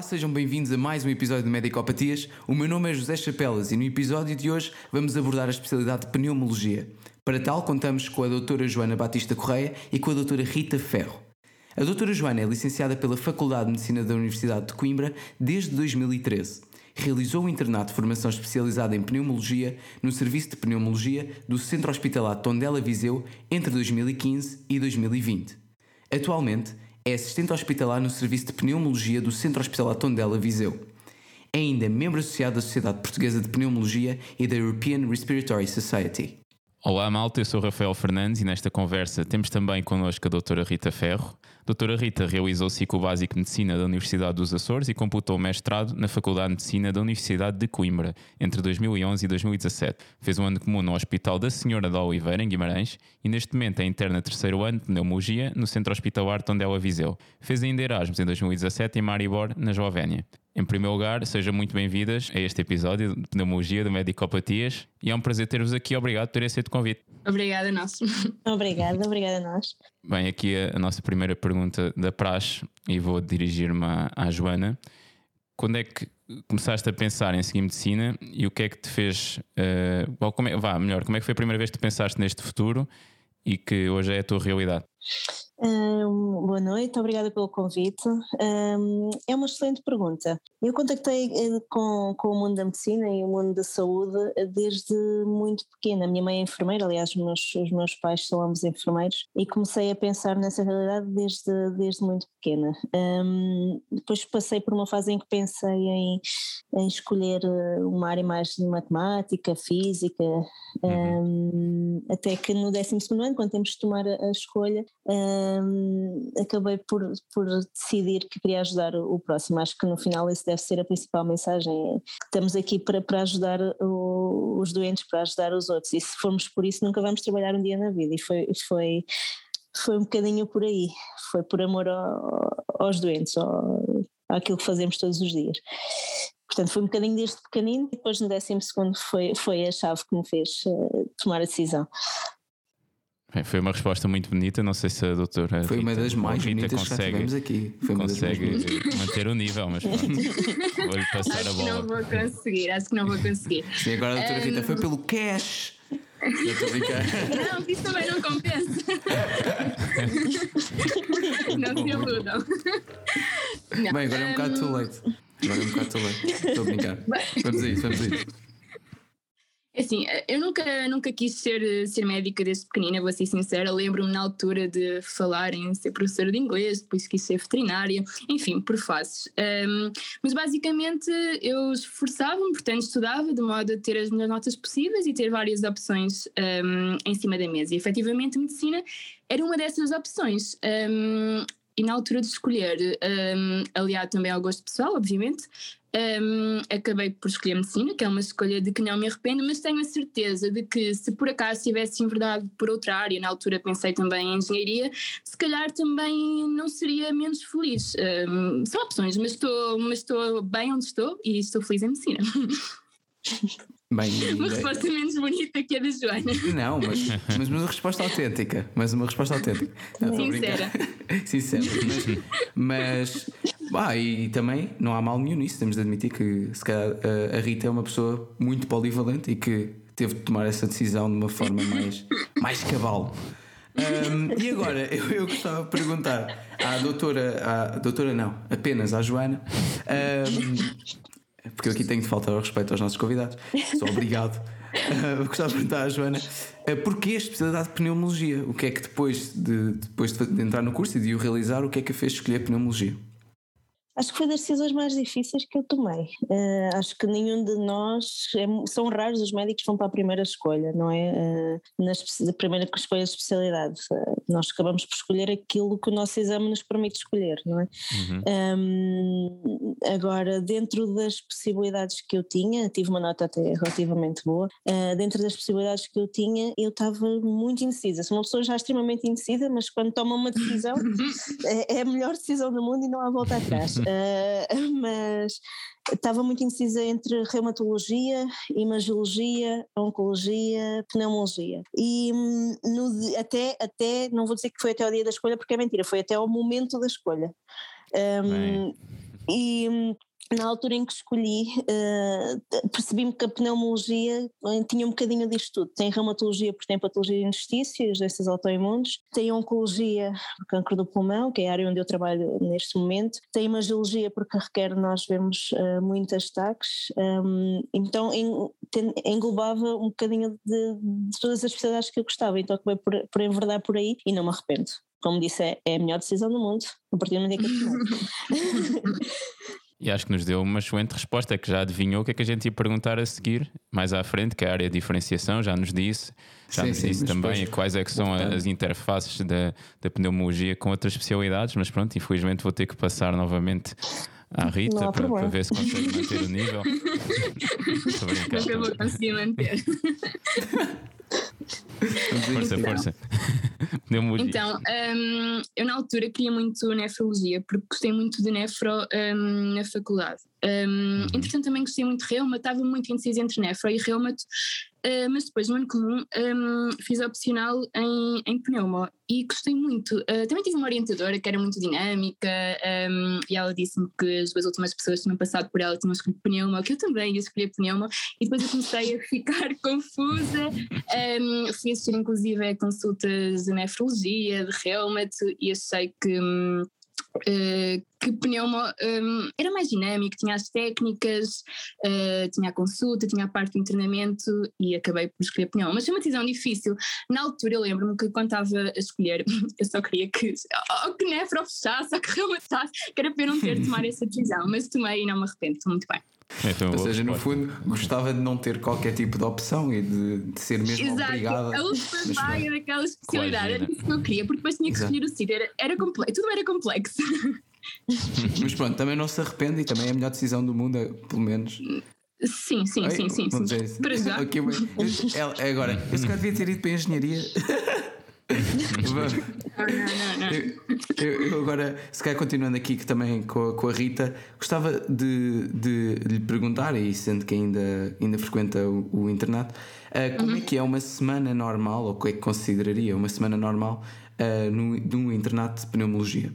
Olá, sejam bem-vindos a mais um episódio de Medicopatias. O meu nome é José Chapelas e no episódio de hoje vamos abordar a especialidade de pneumologia. Para tal, contamos com a doutora Joana Batista Correia e com a doutora Rita Ferro. A doutora Joana é licenciada pela Faculdade de Medicina da Universidade de Coimbra desde 2013. Realizou um internato de formação especializada em pneumologia no Serviço de Pneumologia do Centro Hospitalar Tondela Viseu entre 2015 e 2020. Atualmente, é assistente hospitalar no Serviço de Pneumologia do Centro Hospitalar Tondela Viseu. É ainda membro associado da Sociedade Portuguesa de Pneumologia e da European Respiratory Society. Olá malta, eu sou Rafael Fernandes e nesta conversa temos também connosco a doutora Rita Ferro. Doutora Rita realizou o ciclo básico de Medicina da Universidade dos Açores e computou o mestrado na Faculdade de Medicina da Universidade de Coimbra entre 2011 e 2017. Fez um ano comum no Hospital da Senhora da Oliveira, em Guimarães, e neste momento é interna terceiro ano de pneumologia no Centro Hospitalar Tondela Viseu. Fez ainda Erasmus em 2017 em Maribor, na Eslovénia. Em primeiro lugar, sejam muito bem-vindas a este episódio de Pneumologia do Medicopatias e é um prazer ter-vos aqui. Obrigado por terem aceito o convite. Obrigada a nós. Obrigada, obrigada a nós. Bem, aqui a, a nossa primeira pergunta da praxe e vou dirigir-me à, à Joana. Quando é que começaste a pensar em seguir medicina e o que é que te fez. Uh, como é, vá, melhor, como é que foi a primeira vez que tu pensaste neste futuro e que hoje é a tua realidade? Um, boa noite, obrigada pelo convite. Um, é uma excelente pergunta. Eu contactei eh, com, com o mundo da medicina e o mundo da saúde desde muito pequena. A minha mãe é enfermeira, aliás, os meus, os meus pais são ambos enfermeiros, e comecei a pensar nessa realidade desde, desde muito pequena. Um, depois passei por uma fase em que pensei em, em escolher eh, uma área mais de matemática, física, uhum. até que no 12 ano, quando temos de tomar a, a escolha, um, acabei por, por decidir que queria ajudar o próximo. Acho que no final esse deve ser a principal mensagem. Estamos aqui para, para ajudar o, os doentes, para ajudar os outros. E se formos por isso, nunca vamos trabalhar um dia na vida. E foi, foi, foi um bocadinho por aí. Foi por amor ao, aos doentes, ao, àquilo que fazemos todos os dias. Portanto, foi um bocadinho desde pequenino, e depois no décimo segundo foi, foi a chave que me fez uh, tomar a decisão. Bem, foi uma resposta muito bonita, não sei se a doutora Foi Rita, uma das mais Rita bonitas consegue, que já tivemos aqui. Foi consegue manter o nível, mas pronto, vou-lhe passar acho a bola. que não vou conseguir, acho que não vou conseguir. Sim, agora a doutora Rita foi pelo cash. Eu estou a brincar. Não, isso também não compensa. não se iludam. Bem, agora é um bocado too late. Agora é um bocado too late. Estou a brincar. Vamos a isso, vamos a isso. Assim, eu nunca, nunca quis ser, ser médica desde pequenina, vou ser sincera. Lembro-me na altura de falar em ser professora de inglês, depois quis ser veterinária, enfim, por fases. Um, mas basicamente eu esforçava-me, portanto estudava de modo a ter as melhores notas possíveis e ter várias opções um, em cima da mesa. E efetivamente medicina era uma dessas opções. Um, e na altura de escolher, um, aliado também ao gosto pessoal, obviamente, um, acabei por escolher medicina, que é uma escolha de que não me arrependo, mas tenho a certeza de que se por acaso tivesse enverdado por outra área, na altura pensei também em engenharia, se calhar também não seria menos feliz. Um, são opções, mas estou, mas estou bem onde estou e estou feliz em medicina. Bem, uma resposta menos bonita que a da Joana. Não, mas, mas uma resposta autêntica. Mas uma resposta autêntica. Não, Sincera. Sincera. Mas, mas ah, e também não há mal nenhum nisso. Temos de admitir que se calhar a Rita é uma pessoa muito polivalente e que teve de tomar essa decisão de uma forma mais, mais cabal. Um, e agora, eu, eu gostava de perguntar à doutora, à doutora não, apenas à Joana, um, porque eu aqui tenho de faltar ao respeito aos nossos convidados, sou obrigado. Uh, gostava de perguntar à Joana uh, porquê a especialidade de pneumologia? O que é que depois de, depois de entrar no curso e de o realizar, o que é que a fez escolher pneumologia? Acho que foi das decisões mais difíceis que eu tomei. Uh, acho que nenhum de nós, é, são raros os médicos que vão para a primeira escolha, não é? Uh, na primeira escolha de especialidade. Uh, nós acabamos por escolher aquilo que o nosso exame nos permite escolher, não é? Uhum. Um, agora, dentro das possibilidades que eu tinha, tive uma nota até relativamente boa, dentro das possibilidades que eu tinha, eu estava muito indecisa. Sou uma pessoa já extremamente indecisa, mas quando toma uma decisão, é, é a melhor decisão do mundo e não há volta atrás. Uh, mas estava muito indecisa entre reumatologia, imagiologia, oncologia, pneumologia. E hum, no, até, até, não vou dizer que foi até o dia da escolha, porque é mentira, foi até ao momento da escolha. Um, e hum, na altura em que escolhi, uh, percebi-me que a pneumologia eh, tinha um bocadinho disto tudo. Tem reumatologia porque tem patologia de interstício, doenças autoimunes, tem oncologia por cancro do pulmão, que é a área onde eu trabalho neste momento, tem imagiologia porque requer nós vemos uh, destaques, um, então englobava um bocadinho de, de, todas as especialidades que eu gostava, então acabei por, por enverdar por aí e não me arrependo. Como disse, é, é a melhor decisão do mundo, a partir do momento em que E acho que nos deu uma excelente resposta, que já adivinhou o que é que a gente ia perguntar a seguir, mais à frente, que é a área de diferenciação, já nos disse, já sim, nos sim, disse também quais é que são as interfaces da, da pneumologia com outras especialidades, mas pronto, infelizmente vou ter que passar novamente à Rita para, para, ver se consegue manter o nível. Nunca vou conseguir manter. força, então, força. então, um, eu na altura queria muito nefrologia, porque gostei muito de nefro um, na faculdade. Um, uhum. Entretanto, também gostei muito de reuma, estava muito indecisa entre nefro e reumato, uh, mas depois no ano comum um, fiz opcional em, em pneuma e gostei muito. Uh, também tive uma orientadora que era muito dinâmica um, e ela disse-me que as duas últimas pessoas que tinham passado por ela tinham escolhido pneuma, que eu também ia escolher pneuma, e depois eu comecei a ficar confusa. Um, fui assistir inclusive a consultas de nefrologia, de reumato e achei que. Uh, que pneuma um, era mais dinâmico, tinha as técnicas, uh, tinha a consulta, tinha a parte do internamento e acabei por escolher pneuma. Mas foi uma decisão difícil. Na altura eu lembro-me que quando estava a escolher, eu só queria que, oh, que nefro fechasse, ou que reumatasse, que era para eu não ter de tomar essa decisão, mas tomei e não me arrependo, estou muito bem. Então, Ou seja, no fundo, gostava de não ter qualquer tipo de opção e de, de ser mesmo Exato. obrigada. A última vaga daquela especialidade era isso que eu queria, porque depois tinha que Exato. escolher o sítio, era, era complexo, tudo era complexo. Mas pronto, também não se arrepende e também é a melhor decisão do mundo, pelo menos. Sim, sim, sim, sim. sim. Para já. Okay, agora, eu se calhar devia ter ido para a engenharia. Eu, eu, agora, se calhar continuando aqui que também com a, com a Rita, gostava de, de, de, lhe perguntar, e sendo que ainda, ainda frequenta o, o internato, uh, como uhum. é que é uma semana normal, ou o que é que consideraria uma semana normal uh, no, de um internato de pneumologia?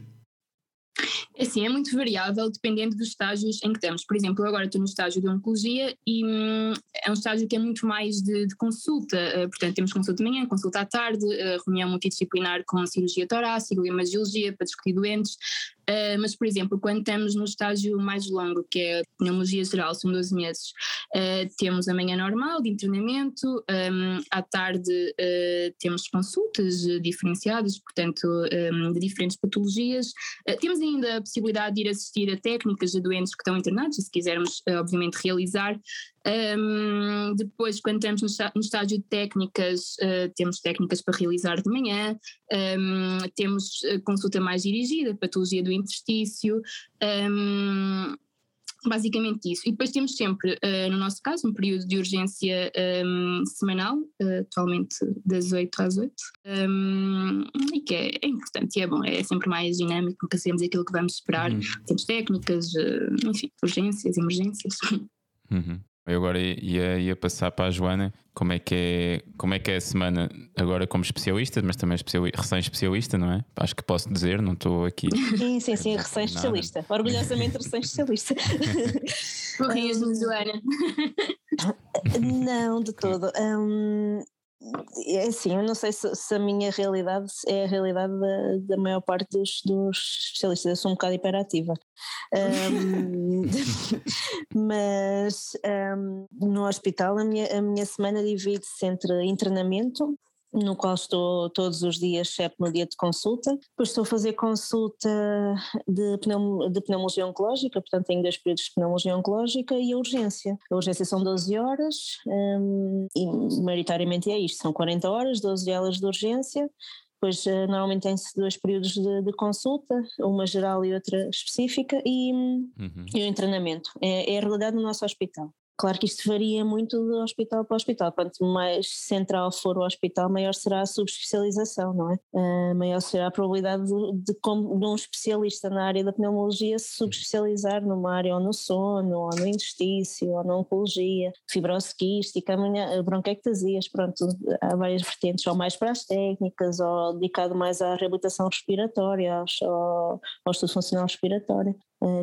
Assim, é muito variável dependendo dos estágios em que estamos. Por exemplo, eu agora estou no estágio de oncologia e hum, é um estágio que é muito mais de, de consulta. Uh, portanto, temos consulta de manhã, consulta à tarde, uh, reunião multidisciplinar com cirurgia torácica, imagiologia para discutir doentes. Uh, mas, por exemplo, quando estamos no estágio mais longo, que é a pneumologia geral, são 12 meses, uh, temos a manhã normal de internamento, um, à tarde uh, temos consultas diferenciadas, portanto, um, de diferentes patologias. temos ainda a possibilidade de ir assistir a técnicas de doentes que estão internados, se quisermos, obviamente, realizar. Um, depois, quando estamos no, estágio de técnicas, uh, temos técnicas para realizar de manhã, um, temos consulta mais dirigida, patologia do interstício, um, basicamente isso. E depois temos sempre, uh, no nosso caso, um período de urgência um, semanal, uh, atualmente das 8 às 8, um, e que é, é, importante e é bom, é sempre mais dinâmico, nunca sabemos aquilo que vamos esperar. Uhum. Temos técnicas, uh, enfim, urgências, emergências. Uhum. Eu agora ia, ia passar para a Joana como é, que é, como é que é a semana agora como especialista, mas também recém-especialista, não é? Acho que posso dizer, não estou aqui. Sim, sim, sim, recém-especialista. Orgulhosamente recém-especialista. Corrias-me, Joana. Não, de todo. Um, é assim, eu não sei se, se, a minha realidade é a realidade da, da maior parte dos, dos, especialistas, eu sou um bocado hiperativa. Um, mas um, no hospital a minha, a minha semana divide-se entre internamento, no qual estou todos os dias, exceto no dia de consulta. Depois estou a fazer consulta de, pneum, de pneumologia oncológica, portanto tenho dois períodos de pneumologia oncológica e a urgência. A urgência são 12 horas um, e maioritariamente é isto, são 40 horas, 12 horas de urgência, depois uh, normalmente tem-se dois períodos de, de, consulta, uma geral e outra específica, e, uhum. e o treinamento. É, é a realidade no nosso hospital. Claro que isto varia muito de hospital para hospital. Quanto mais central for o hospital, maior será a subespecialização, não é? Uh, maior será a probabilidade de, de, de, um especialista na área da pneumologia se subespecializar numa área ou no sono, ou no intestício, ou na oncologia, fibrose quística, pronto, há várias vertentes, ou mais para as técnicas, ou dedicado mais à reabilitação respiratória, ao estudo funcional respiratório.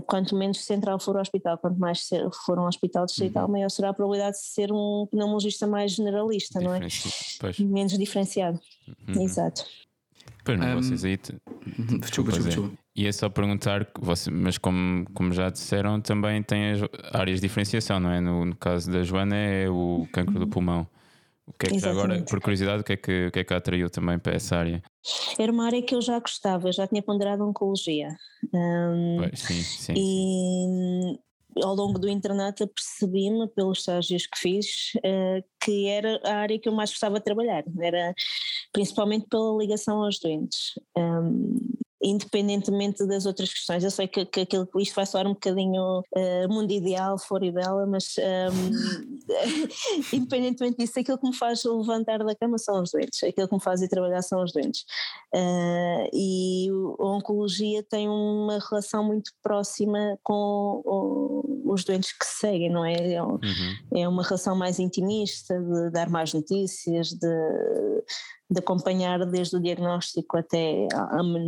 Quanto menos central for o hospital, quanto mais for um hospital distrital, uhum. maior será a probabilidade de ser um pneumologista mais generalista, não é? Pois. Menos diferenciado. Uhum. Exato. Pois não, um, vocês aí. Desculpa, desculpa, desculpa. E é só perguntar, você, mas como, como já disseram, também tem as áreas de diferenciação, não é? No, no caso da Joana é o cancro do pulmão. O que é que agora, por curiosidade, o que, é que, o que é que a atraiu também para essa área? Era uma área que eu já gostava, eu já tinha ponderado oncologia. Um, pois, sim, sim, e sim. ao longo do internato percebi-me, pelos estágios que fiz, uh, que era a área que eu mais gostava de trabalhar, era principalmente pela ligação aos doentes. Um, independentemente das outras questões. Eu sei que, que aquilo, isto vai soar um bocadinho uh, mundo ideal, flor e bela, mas um, independentemente disso, aquilo que me faz levantar da cama são os doentes, aquilo que me faz ir trabalhar são os doentes. Uh, e a oncologia tem uma relação muito próxima com os doentes que seguem, não é? É, uhum. é uma relação mais intimista, de dar mais notícias, de de acompanhar desde o diagnóstico até,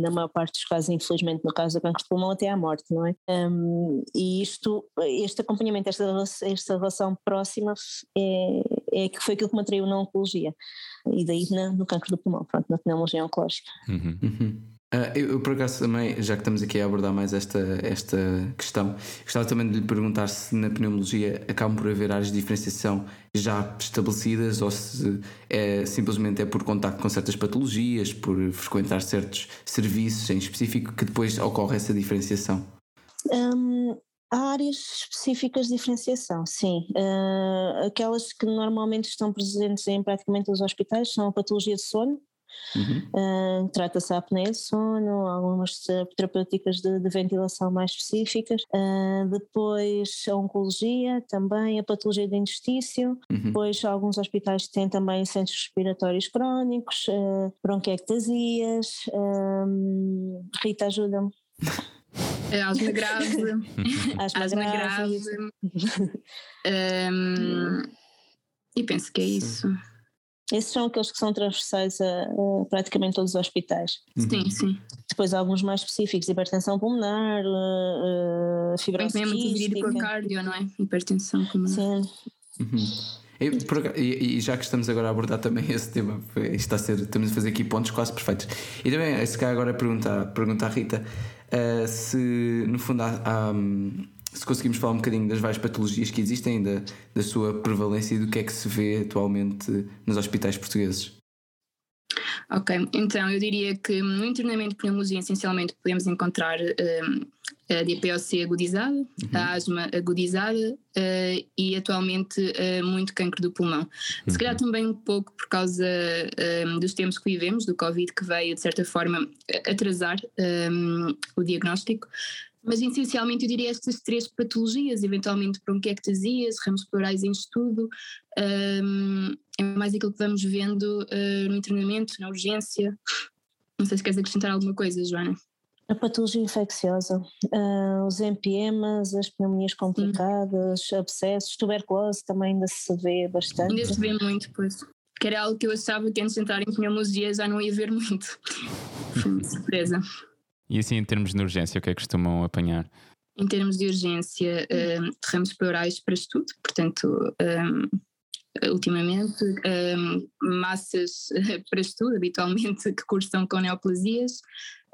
na maior parte dos casos, infelizmente no caso do cancro de pulmão, até à morte, não é? Um, e isto, este acompanhamento, esta, esta relação próxima é, é que foi aquilo que me atraiu na oncologia e daí na, no cancro do pulmão, pronto, na pneumologia oncológica. Uhum. Uhum. Uh, eu, eu, por acaso também, já que estamos aqui a abordar mais esta, esta questão, gostava também de lhe perguntar se na pneumologia acabam por haver áreas de diferenciação já estabelecidas ou se é, simplesmente é por contacto com certas patologias, por frequentar certos serviços em específico que depois ocorre essa diferenciação. Um, há áreas específicas de diferenciação, sim. Uh, aquelas que normalmente estão presentes em praticamente os hospitais são a patologia de sono, Uhum. Uh, Trata-se a apneia de sono, algumas terapêuticas de, de ventilação mais específicas, uh, depois a oncologia também, a patologia do intestício, uhum. depois alguns hospitais têm também centros respiratórios crónicos, uh, bronquiectasias, Rita ajuda-me. Asma grave. Asma, Asma grave. grave. um, e penso que é isso. Esses são aqueles que são transversais a, a praticamente todos os hospitais. Sim, uhum. sim. Depois alguns mais específicos, hipertensão pulmonar, uh, fibrose Também é muito dividido com cardio, não é? Hipertensão pulmonar. Sim. Uhum. E, por, e, e, já que estamos agora a abordar também esse tema, está a ser, estamos a fazer aqui pontos quase perfeitos. E também, se calhar agora perguntar, perguntar à Rita uh, se no fundo há, há, se conseguimos falar um bocadinho das várias patologias que existem, da, da sua prevalência e do que é que se vê atualmente nos hospitais portugueses. Ok, então eu diria que no internamento de pneumologia essencialmente podemos encontrar um, a DPOC agudizada, uhum. a asma agudizada uh, e atualmente uh, muito cancro do pulmão. Uhum. Se calhar uhum. também um pouco por causa um, dos tempos que vivemos, do Covid que veio de certa forma atrasar um, o diagnóstico, mas essencialmente eu diria estas três patologias, eventualmente bronquiectasias, ramos pleurais em estudo, um, é mais aquilo que vamos vendo uh, no internamento, na urgência. Não sei se queres acrescentar alguma coisa, Joana. A patologia infecciosa, uh, os empemas, as pneumonias complicadas, hum. abscessos, tuberculose também ainda se vê bastante. Ainda se vê muito, pois. Que era algo que eu achava que antes de entrar em pneumologia já não ia ver muito. Foi surpresa. E assim, em termos de urgência, o que é que costumam apanhar? Em termos de urgência, um, ramos pleurais para estudo, portanto, um, ultimamente, um, massas para estudo, habitualmente, que cursam com neoplasias,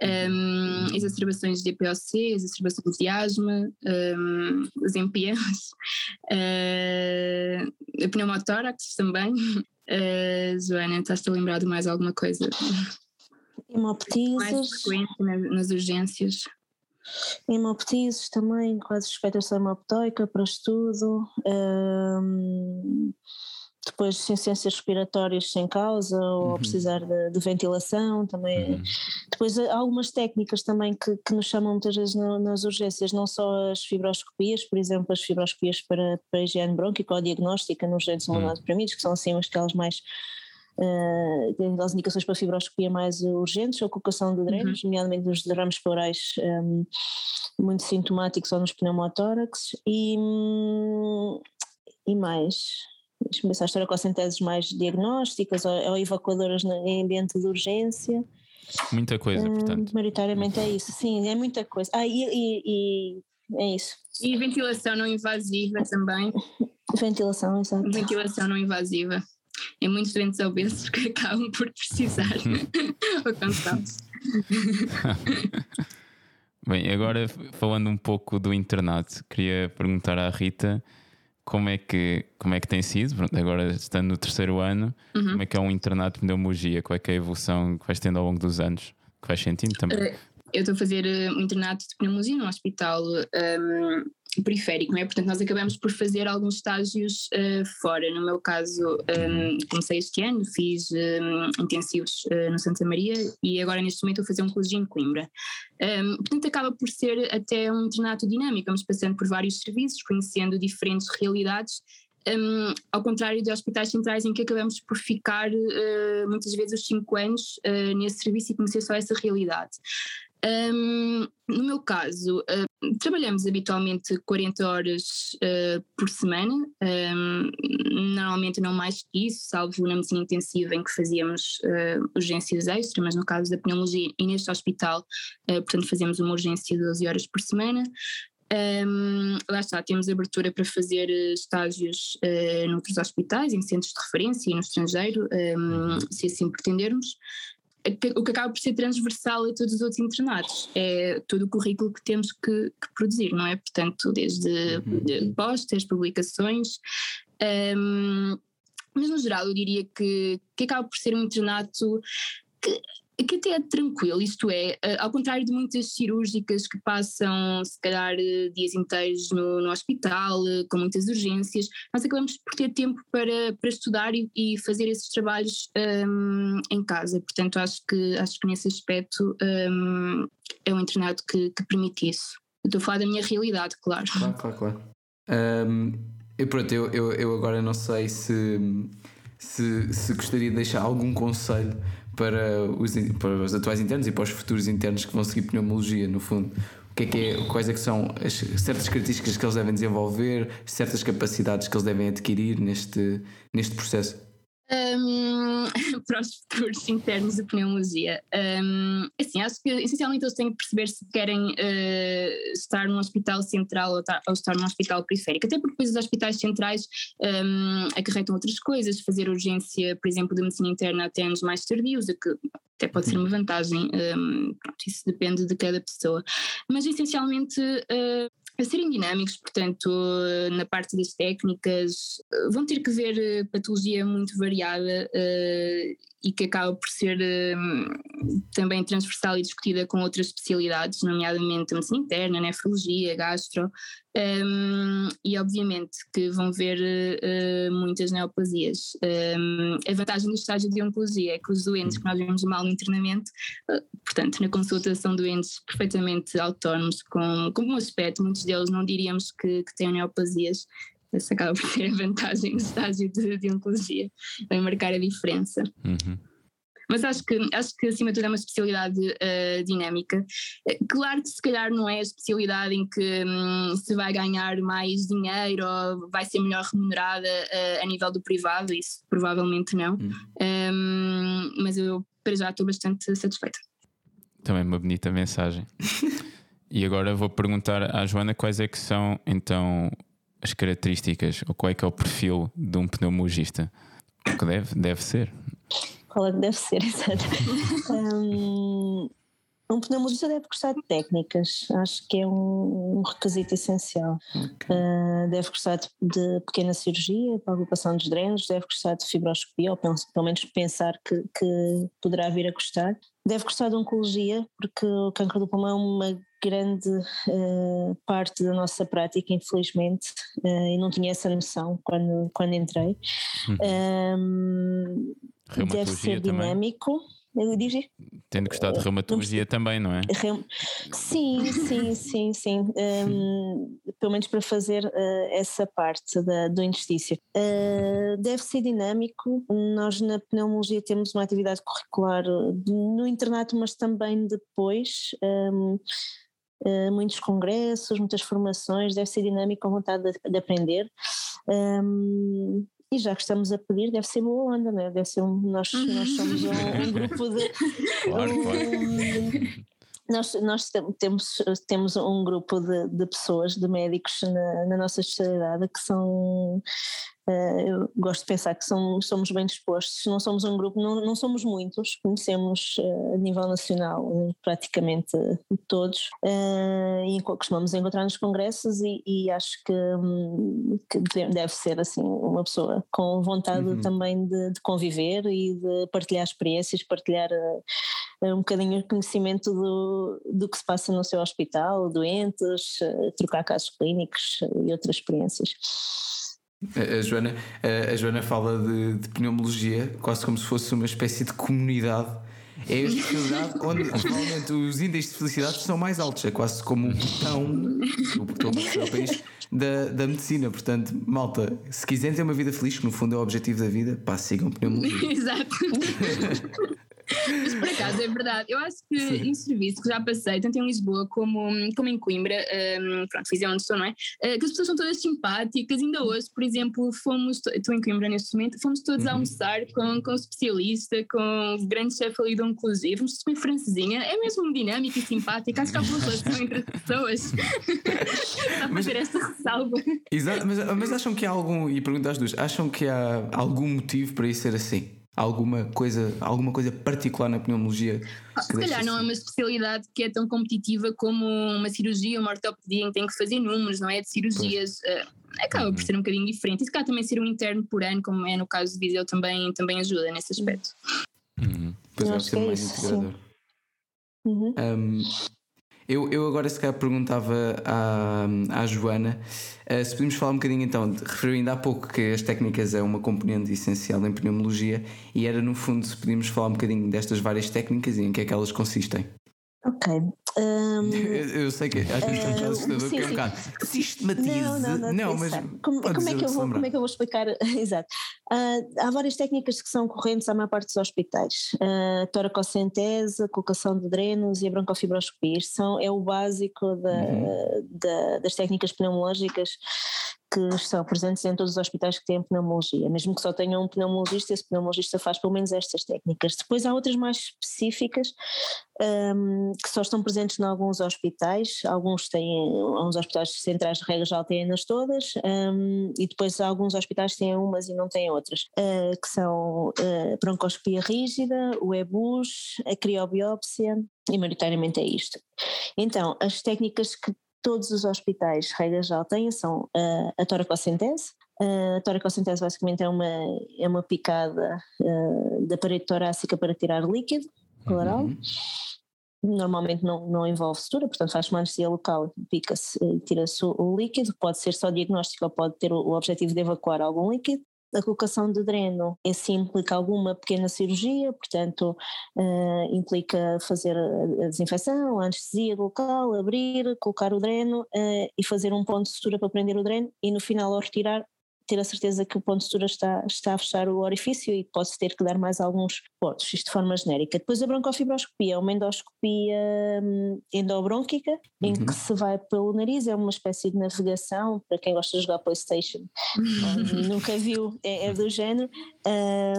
um, exacerbações de EPOC, exacerbações de asma, um, os MPMs, uh, pneumotórax também. Uh, Joana, estás-te a lembrar de mais alguma coisa? Hemoptises. Mais frequente nas urgências. Hemoptises também, quase suspeitação hemoptoica para estudo. Um, depois ciências respiratórias sem causa ou uhum. precisar de, de, ventilação também. Uhum. Depois algumas técnicas também que, que nos chamam muitas vezes no, nas urgências, não só as fibroscopias, por exemplo, as fibroscopias para, para higiene brônquica ou diagnóstica nos doentes uhum. imunodeprimidos, que são assim aquelas mais uh, tendo as indicações para fibroscopia mais urgentes, a colocação de drenos, uhum. nomeadamente dos derrames pleurais um, muito sintomáticos ou nos pneumotórax e, e mais. Deixa-me pensar, a história com centeses mais diagnósticas ou, ou evacuadoras em ambiente de urgência. Muita coisa, portanto. Maioritariamente é isso, sim, é muita coisa. Ah, e, e, e é isso. E ventilação não invasiva também. Ventilação, exato. Ventilação não invasiva. Em muitos doentes obesos que acabam por precisar ou cansados. Bem, agora falando um pouco do internato, queria perguntar à Rita como é que, como é que tem sido, agora estando no terceiro ano, uhum. como é que é um internato de pneumologia, qual é, é a evolução que vais tendo ao longo dos anos, que vais sentindo também? Uh, eu estou a fazer uh, um internato de pneumologia num hospital um, periférico, não é? Portanto, nós acabamos por fazer alguns estágios uh, fora. No meu caso, um, comecei este ano, fiz um, intensivos uh, no Santa Maria e agora neste momento estou a fazer um curso em Coimbra. Portanto, acaba por ser até um internato dinâmico, vamos passando por vários serviços, conhecendo diferentes realidades. Um, ao contrário de hospitais centrais em que acabamos por ficar uh, muitas vezes os cinco anos uh, nesse serviço e conhecer só essa realidade. Um, no meu caso, uh, trabalhamos habitualmente 40 horas uh, por semana, um, normalmente não mais que isso, salvo na medicina intensiva em que fazíamos uh, urgências extra, mas no caso da pneumologia e neste hospital, portanto, fazemos uma urgência de 12 horas por semana. Um, lá está, temos abertura para fazer estágios uh, noutros hospitais, em centros de referência e no estrangeiro, um, se assim pretendermos o que acaba por ser transversal a todos os outros internatos. É todo o currículo que temos que, que produzir, não é? Portanto, desde uhum. postas, publicações. Um, mas no geral eu diria que, que acaba por ser um internato que que até é tranquilo, isto é, eh, ao contrário de muitas cirúrgicas que passam se calhar eh, dias inteiros no, no hospital, eh, com muitas urgências, nós acabamos por ter tempo para, para estudar e, e fazer esses trabalhos um, em casa, portanto acho que, acho que nesse aspecto um, é um internato que, que permite isso. estou a falar da minha realidade, claro. Claro, claro, claro. Um, e pronto, eu, eu, eu agora não sei se, se, se gostaria de deixar algum conselho para os, para os atuais internos e para os futuros internos que vão seguir pneumologia, no fundo? O que é que é, quais é que são as certas características que eles devem desenvolver, certas capacidades que eles devem adquirir neste, neste processo? Um, para os futuros internos de pneumologia. Um, assim, acho que essencialmente eles têm que perceber se querem uh, estar num hospital central ou, ou, estar num hospital periférico, até porque depois os hospitais centrais um, acarretam outras coisas, fazer urgência, por exemplo, de medicina interna até anos mais tardios, que até pode ser uma vantagem, pronto, isso depende de cada pessoa. Mas essencialmente. Uh, a serem dinâmicos, portanto, na parte das técnicas, vão ter que ver eh, patologia muito variada uh, e que acaba por ser uh, também transversal e discutida com outras especialidades, nomeadamente a medicina interna, nefrologia, gastro, um, e obviamente que vão ver uh, muitas neoplasias. Um, a vantagem do estágio de oncologia é que os doentes que nós vemos mal internamente, uh, portanto, na consultação doentes perfeitamente autónomos, com, com bom aspecto, muitos deles não diríamos que, que têm neoplasias, essa acaba por ser a vantagem do estágio de, de oncologia, vai marcar a diferença. Uhum. Mas acho que, acho que acima de tudo é uma especialidade uh, dinâmica. Eh, claro que se calhar não é a especialidade em que um, se vai ganhar mais dinheiro ou vai ser melhor remunerada uh, a nível do privado, isso provavelmente não. Hum. Um, mas eu para já estou bastante satisfeita. Também uma bonita mensagem. e agora vou perguntar à Joana quais é que são então as características ou qual é que é o perfil de um pneumologista. O que deve, deve ser qual é que deve ser, exato. um, um pneumologista deve gostar de técnicas, acho que é um, um requisito essencial. Okay. Uh, deve gostar de, de, pequena cirurgia, para agrupação dos drenos, deve gostar de fibroscopia, ou pelo, pelo menos pensar que, que poderá vir a gostar. Deve gostar de oncologia, porque o cancro do pulmão é uma grande uh, parte da nossa prática, infelizmente, uh, e não tinha essa noção quando, quando entrei. Uhum. Um, deve ser dinâmico. Diz? Tendo gostado de eh, reumatologia também, não é? Sim, sim, sim, sim. Um, pelo menos para fazer uh, essa parte da, do interstício. Uh, deve ser dinâmico. Nós na pneumologia temos uma atividade curricular no internato, mas também depois. Um, Uh, muitos congressos, muitas formações, deve ser dinâmico, com vontade de, de aprender. Um, e já que estamos a pedir, deve ser boa onda, né? deve ser um, nós, nós somos um, um grupo de. Claro, um, claro. Nós, nós tem- temos, temos um grupo de, de pessoas, de médicos na, na nossa sociedade que são. Gosto de pensar que são, somos bem dispostos. Não somos um grupo, não, não somos muitos, conhecemos eh, a nível nacional eh, praticamente todos eh, e costumamos encontrar nos congressos e, e acho que, hum, que de- deve ser assim uma pessoa com vontade Uhum. também de, de conviver e de partilhar experiências, partilhar um bocadinho o conhecimento do, do que se passa no seu hospital, doentes, trocar casos clínicos e outras experiências. A, Joana, a, Joana fala de, de pneumologia quase como se fosse uma espécie de comunidade. É a especialidade onde provavelmente os índices de felicidade são mais altos, é quase como o botão, o botão do país da, da medicina. Portanto, malta, se quiserem ter uma vida feliz, que no fundo é o objetivo da vida, pá, sigam pneumologia. Exato. Mas por acaso é verdade. Eu acho que em serviço que já passei, tanto em Lisboa como, como em Coimbra, um, pronto, fiz é onde estou, não é? Uh, que as pessoas são todas simpáticas. Ainda hoje, por exemplo, fomos, to- estou em Coimbra neste momento, fomos todos a almoçar com, com o especialista, com o grande chefe ali do Inclusive, fomos comer francesinha. É mesmo dinâmica e simpática. Acho que há uma relação entre as pessoas. Só para ter esta ressalva. Exato, mas, mas acham que há algum, e pergunto às duas, acham que há algum motivo para isso ser assim? Alguma coisa, alguma coisa particular na pneumologia? Ah, Se calhar não é uma especialidade que é tão competitiva como uma cirurgia, uma ortopedia, em que tem que fazer números, não é? De cirurgias. eh, acaba por ser um bocadinho diferente. E se calhar também ser um interno por ano, como é no caso de Viseu, também, também ajuda nesse aspecto. Uhum. Pois Eu é, acho ser que é mais isso, sim. integrador. Uhum. Um, eu, eu agora se calhar perguntava à, à Joana uh, se podemos falar um bocadinho então, ainda há pouco que as técnicas é uma componente essencial em pneumologia e era no fundo se podíamos falar um bocadinho destas várias técnicas e em que é que elas consistem. Ok. Hum, Eu, eu sei que às vezes é um Uh, assustador sim, porque é um sim. bocado sistematize. Não, não, não, mas como, é que eu vou, como é que eu vou explicar? Exato. Ah, há várias técnicas que são correntes à maior parte dos hospitais. Uh, toracocentese, colocação de drenos e a broncofibroscopia. Isto são, é o básico da- Uhum. da- das técnicas pneumológicas que estão presentes em todos os hospitais que têm pneumologia. Mesmo que só tenham um pneumologista, esse pneumologista faz pelo menos estas técnicas. Depois há outras mais específicas um, que só estão presentes em alguns hospitais, alguns têm, alguns hospitais centrais de regra já têm-nas todas, um, e depois alguns hospitais têm umas e não têm outras, uh, que são uh, broncoscopia rígida, o EBUS, a criobiópsia, e maioritariamente é isto. Então, as técnicas que todos os hospitais, regra já têm, são uh, a toracocentese, Uh, a toracocentese basicamente é uma, é uma picada uh, da parede torácica para tirar líquido pleural. Uhum. Normalmente não, não envolve sutura, portanto faz uma anestesia local, pica-se e tira-se o, líquido, pode ser só diagnóstico ou pode ter o, o objetivo de evacuar algum líquido. A colocação de dreno, esse implica alguma pequena cirurgia, portanto uh, implica fazer a, desinfecção, a anestesia local, abrir, colocar o dreno uh, e fazer um ponto de sutura para prender o dreno e no final ao retirar ter a certeza que o ponto de sutura está, está a fechar o orifício e pode-se ter que dar mais alguns pontos, isto de forma genérica. Depois a broncofibroscopia é uma endoscopia hum, endobrônquica, em Uhum. que se vai pelo nariz, é uma espécie de navegação, para quem gosta de jogar Playstation e nunca viu, é, é do género,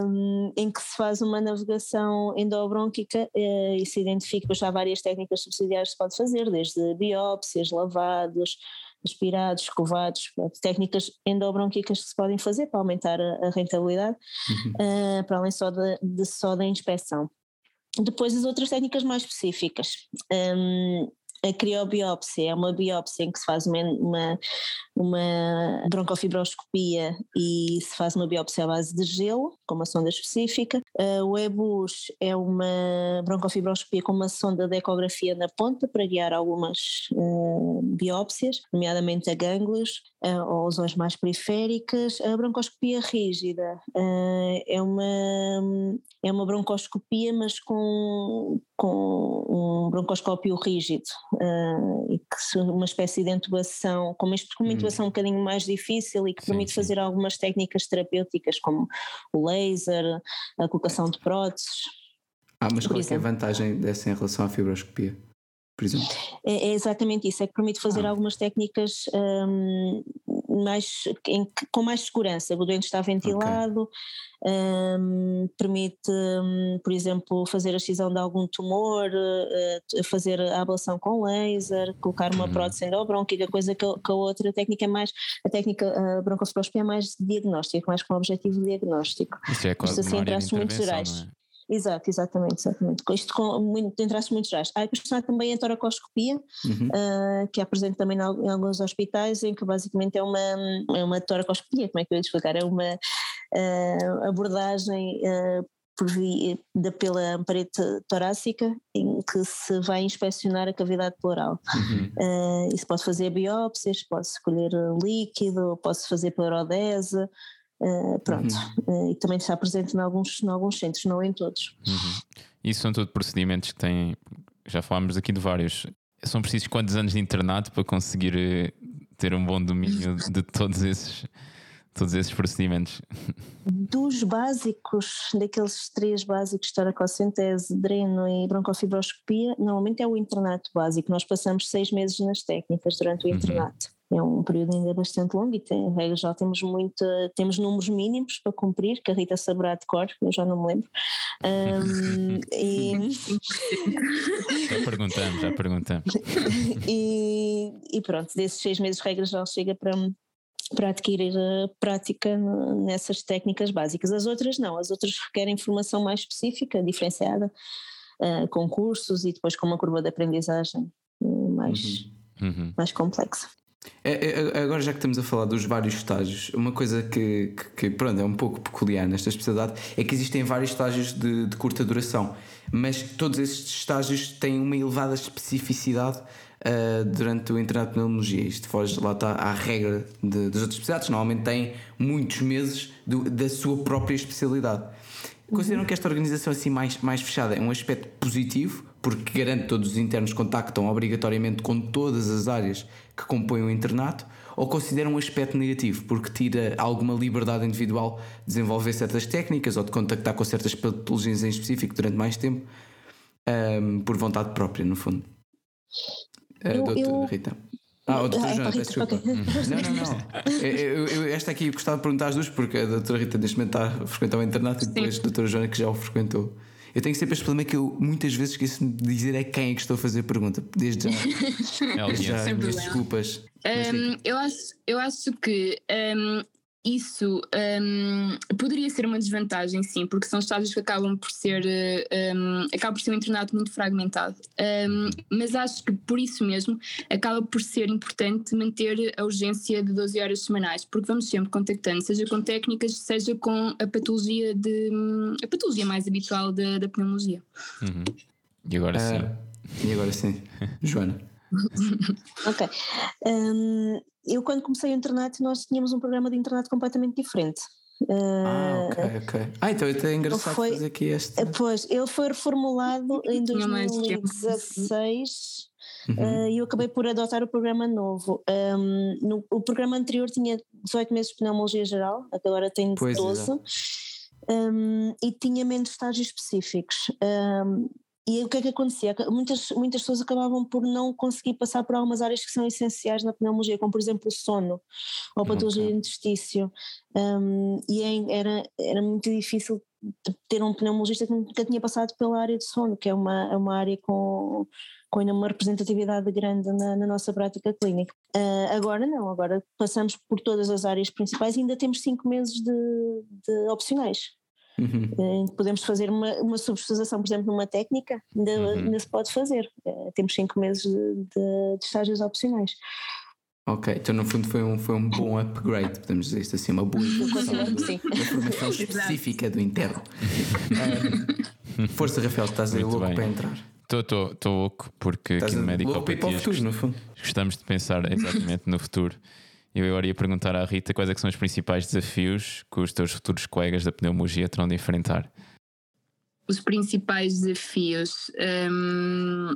hum, em que se faz uma navegação endobrônquica eh, e se identifica já várias técnicas subsidiárias que se pode fazer, desde biópsias, lavados, aspirados, escovados, técnicas endobronquicas que se podem fazer para aumentar a, a rentabilidade, Uhum. uh, para além só de, de só da inspeção. Depois as outras técnicas mais específicas. Um, a criobiópsia é uma biópsia em que se faz uma, uma, uma broncofibroscopia e se faz uma biópsia à base de gelo, com uma sonda específica. O EBUS é uma broncofibroscopia com uma sonda de ecografia na ponta para guiar algumas uh, biópsias, nomeadamente a gânglios uh, ou lesões mais periféricas. A broncoscopia rígida uh, é uma é uma broncoscopia, mas com, com um broncoscópio rígido, uh, e que uma espécie de intubação, com uma, com uma intubação um bocadinho mais difícil e que Sim, permite sim. fazer algumas técnicas terapêuticas, como o laser, a colocação de próteses. Ah, mas qual é, é a vantagem dessa em relação à fibroscopia? Por exemplo. É, é exatamente isso, é que permite fazer Ah. algumas técnicas hum, mais, em, com mais segurança. O doente está ventilado, okay. um, permite, um, por exemplo, fazer a excisão de algum tumor, uh, fazer a ablação com laser, colocar uma uhum. prótese endobronquica, coisa que, que, a outra técnica é mais, a técnica broncoscopia é mais diagnóstica, mais com objetivo diagnóstico. Isso é quase Isto, assim, traços muito gerais. Exato, exatamente, exatamente. Com isto com muito, em traços muito gerais. Há depois também a toracoscopia, uhum. uh, que é presente também em, alguns hospitais, em que basicamente é uma, é uma toracoscopia, como é que eu ia explicar? É uma uh, abordagem uh, por via, da, pela parede torácica em que se vai inspecionar a cavidade pleural. Uhum. Uh, isso pode fazer biópsias, pode escolher líquido, pode fazer pleurodese, Uh, pronto, uhum. uh, e também está presente em alguns, em alguns centros, não em todos. Uhum. Isso são todos procedimentos que têm, já falámos aqui de vários. São precisos quantos anos de internato para conseguir eh, ter um bom domínio de todos esses, todos esses procedimentos? Dos básicos, daqueles três básicos, toracocentese, dreno e broncofibroscopia, normalmente é o internato básico. Nós passamos seis meses nas técnicas durante o uhum. É um período ainda bastante longo e tem, já temos muito, temos números mínimos para cumprir, que a Rita saberá de cor, eu já não me lembro. Um, e... já perguntamos, já perguntamos. e, e pronto, desses seis meses de regra já chega para, para adquirir a prática nessas técnicas básicas. As outras não, as outras requerem formação mais específica, diferenciada, uh, com cursos e depois com uma curva de aprendizagem mais, uhum. Uhum. mais complexa. É, é, agora, já que estamos a falar dos vários estágios, uma coisa que, que, que, pronto, é um pouco peculiar nesta especialidade é que existem vários estágios de, de curta duração, mas todos esses estágios têm uma elevada especificidade uh, durante o internato de pneumologia. Isto foge, lá está, à regra de, das outras especialidades, normalmente têm muitos meses do, da sua própria especialidade. Consideram que esta organização assim mais, mais fechada é um aspecto positivo, porque garante que todos os internos contactam obrigatoriamente com todas as áreas que compõem o internato, ou consideram um aspecto negativo, porque tira alguma liberdade individual de desenvolver certas técnicas ou de contactar com certas patologias em específico durante mais tempo, um, por vontade própria, no fundo? Uh, eu, doutor eu... Rita. Ah, o doutor João, peço desculpa. Okay. Não, não, não. Eu, eu, esta aqui gostava de perguntar às duas, porque a doutora Rita neste momento está a frequentar o internato e depois a doutora Joana que já o frequentou. Eu tenho sempre este problema que eu muitas vezes esqueço de dizer é quem é que estou a fazer a pergunta. Desde já. é já, desculpas. Um, eu, acho, eu acho que um, isso um, poderia ser uma desvantagem, sim, porque são estágios que acabam por ser um, acaba por ser um internato muito fragmentado. Um, mas acho que por isso mesmo acaba por ser importante manter a urgência de 12 horas semanais, porque vamos sempre contactando, seja com técnicas, seja com a patologia de a patologia mais habitual da, da pneumologia. Uhum. E agora sim. Uh, e agora sim, Joana. Ok. Um, eu quando comecei o internato nós tínhamos um programa de internato completamente diferente. Ah, ok, eh, ok. Ah, então é engraçado foi, fazer aqui este. Eh, pois, ele foi reformulado em 2016 uhum. uh, e eu acabei por adotar o programa novo. Um, no, o programa anterior tinha 18 meses de pneumologia geral, agora tem pois, 12. Um, e tinha menos estágios específicos. Um, e o que é que acontecia? Muitas, muitas pessoas acabavam por não conseguir passar por algumas áreas que são essenciais na pneumologia, como por exemplo o sono ou a patologia okay. de intestício. Um, e é, era, era muito difícil ter um pneumologista que nunca tinha passado pela área de sono, que é uma, é uma área com, com ainda uma representatividade grande na, na nossa prática clínica. Uh, agora não, agora passamos por todas as áreas principais e ainda temos cinco meses de, de opcionais. Uhum. Eh, podemos fazer uma, uma substituição, por exemplo, numa técnica, ainda, uhum. ainda se pode fazer. Uh, temos cinco meses de, de, de, estágios opcionais. Ok, então no fundo foi um, foi um bom upgrade, podemos dizer isto assim, uma boa informação específica do interno. Um, força, Rafael, estás aí louco bem. para entrar. Estou louco, porque estás aqui no Médico gostamos de pensar exatamente no futuro. Eu agora ia perguntar à Rita quais é são os principais desafios que os teus futuros colegas da pneumologia terão de enfrentar. Os principais desafios. Hum,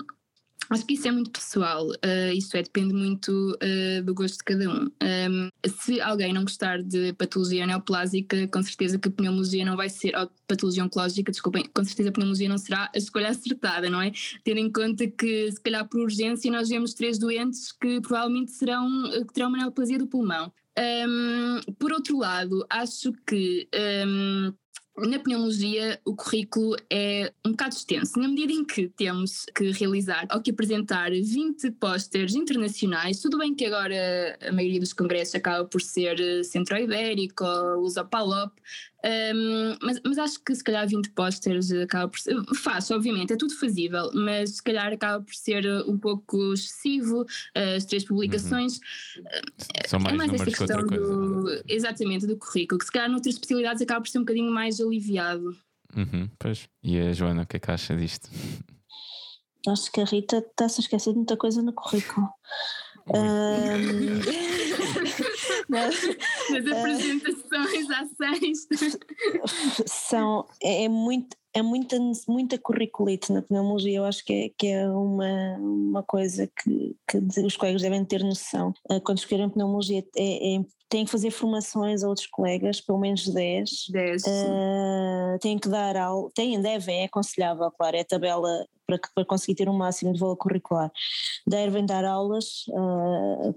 Acho que isso é muito pessoal, uh, isso é, depende muito uh, do gosto de cada um. um. Se alguém não gostar de patologia neoplásica, com certeza que a pneumologia não vai ser, ou patologia oncológica, desculpem, com certeza a pneumologia não será a escolha acertada, não é? Tendo em conta que, se calhar por urgência, nós vemos três doentes que provavelmente serão, que terão uma neoplasia do pulmão. Um, por outro lado, acho que um, na pneumologia, o currículo é um bocado extenso, na medida em que temos que realizar ou que apresentar 20 pósteres internacionais. Tudo bem que agora a maioria dos congressos acaba por ser eh, centro-ibérico ou usa PALOP, um, mas, mas, acho que se calhar 20 pósteres acaba por ser. Fácil, obviamente, é tudo fazível, mas se calhar acaba por ser um pouco excessivo. As três publicações. Uhum. São mais, é mais esta questão que do, coisa. exatamente do currículo, que se calhar noutras especialidades acaba por ser um bocadinho mais aliviado. Uhum, pois. E a Joana, o que é que acha disto? Acho que a Rita está-se a esquecer de muita coisa no currículo. Um... Nas apresentações às seis. São, é, é, muito, é muita, muita curriculite na pneumologia, eu acho que é, que é uma, uma coisa que, que os colegas devem ter noção. Ah, quando escolherem pneumologia, é, é, têm que fazer formações a outros colegas, pelo menos 10. 10. Uh, têm que dar aula, têm, devem, é aconselhável, claro, é a tabela para, para conseguir ter um máximo de valor curricular. Devem dar aulas uh,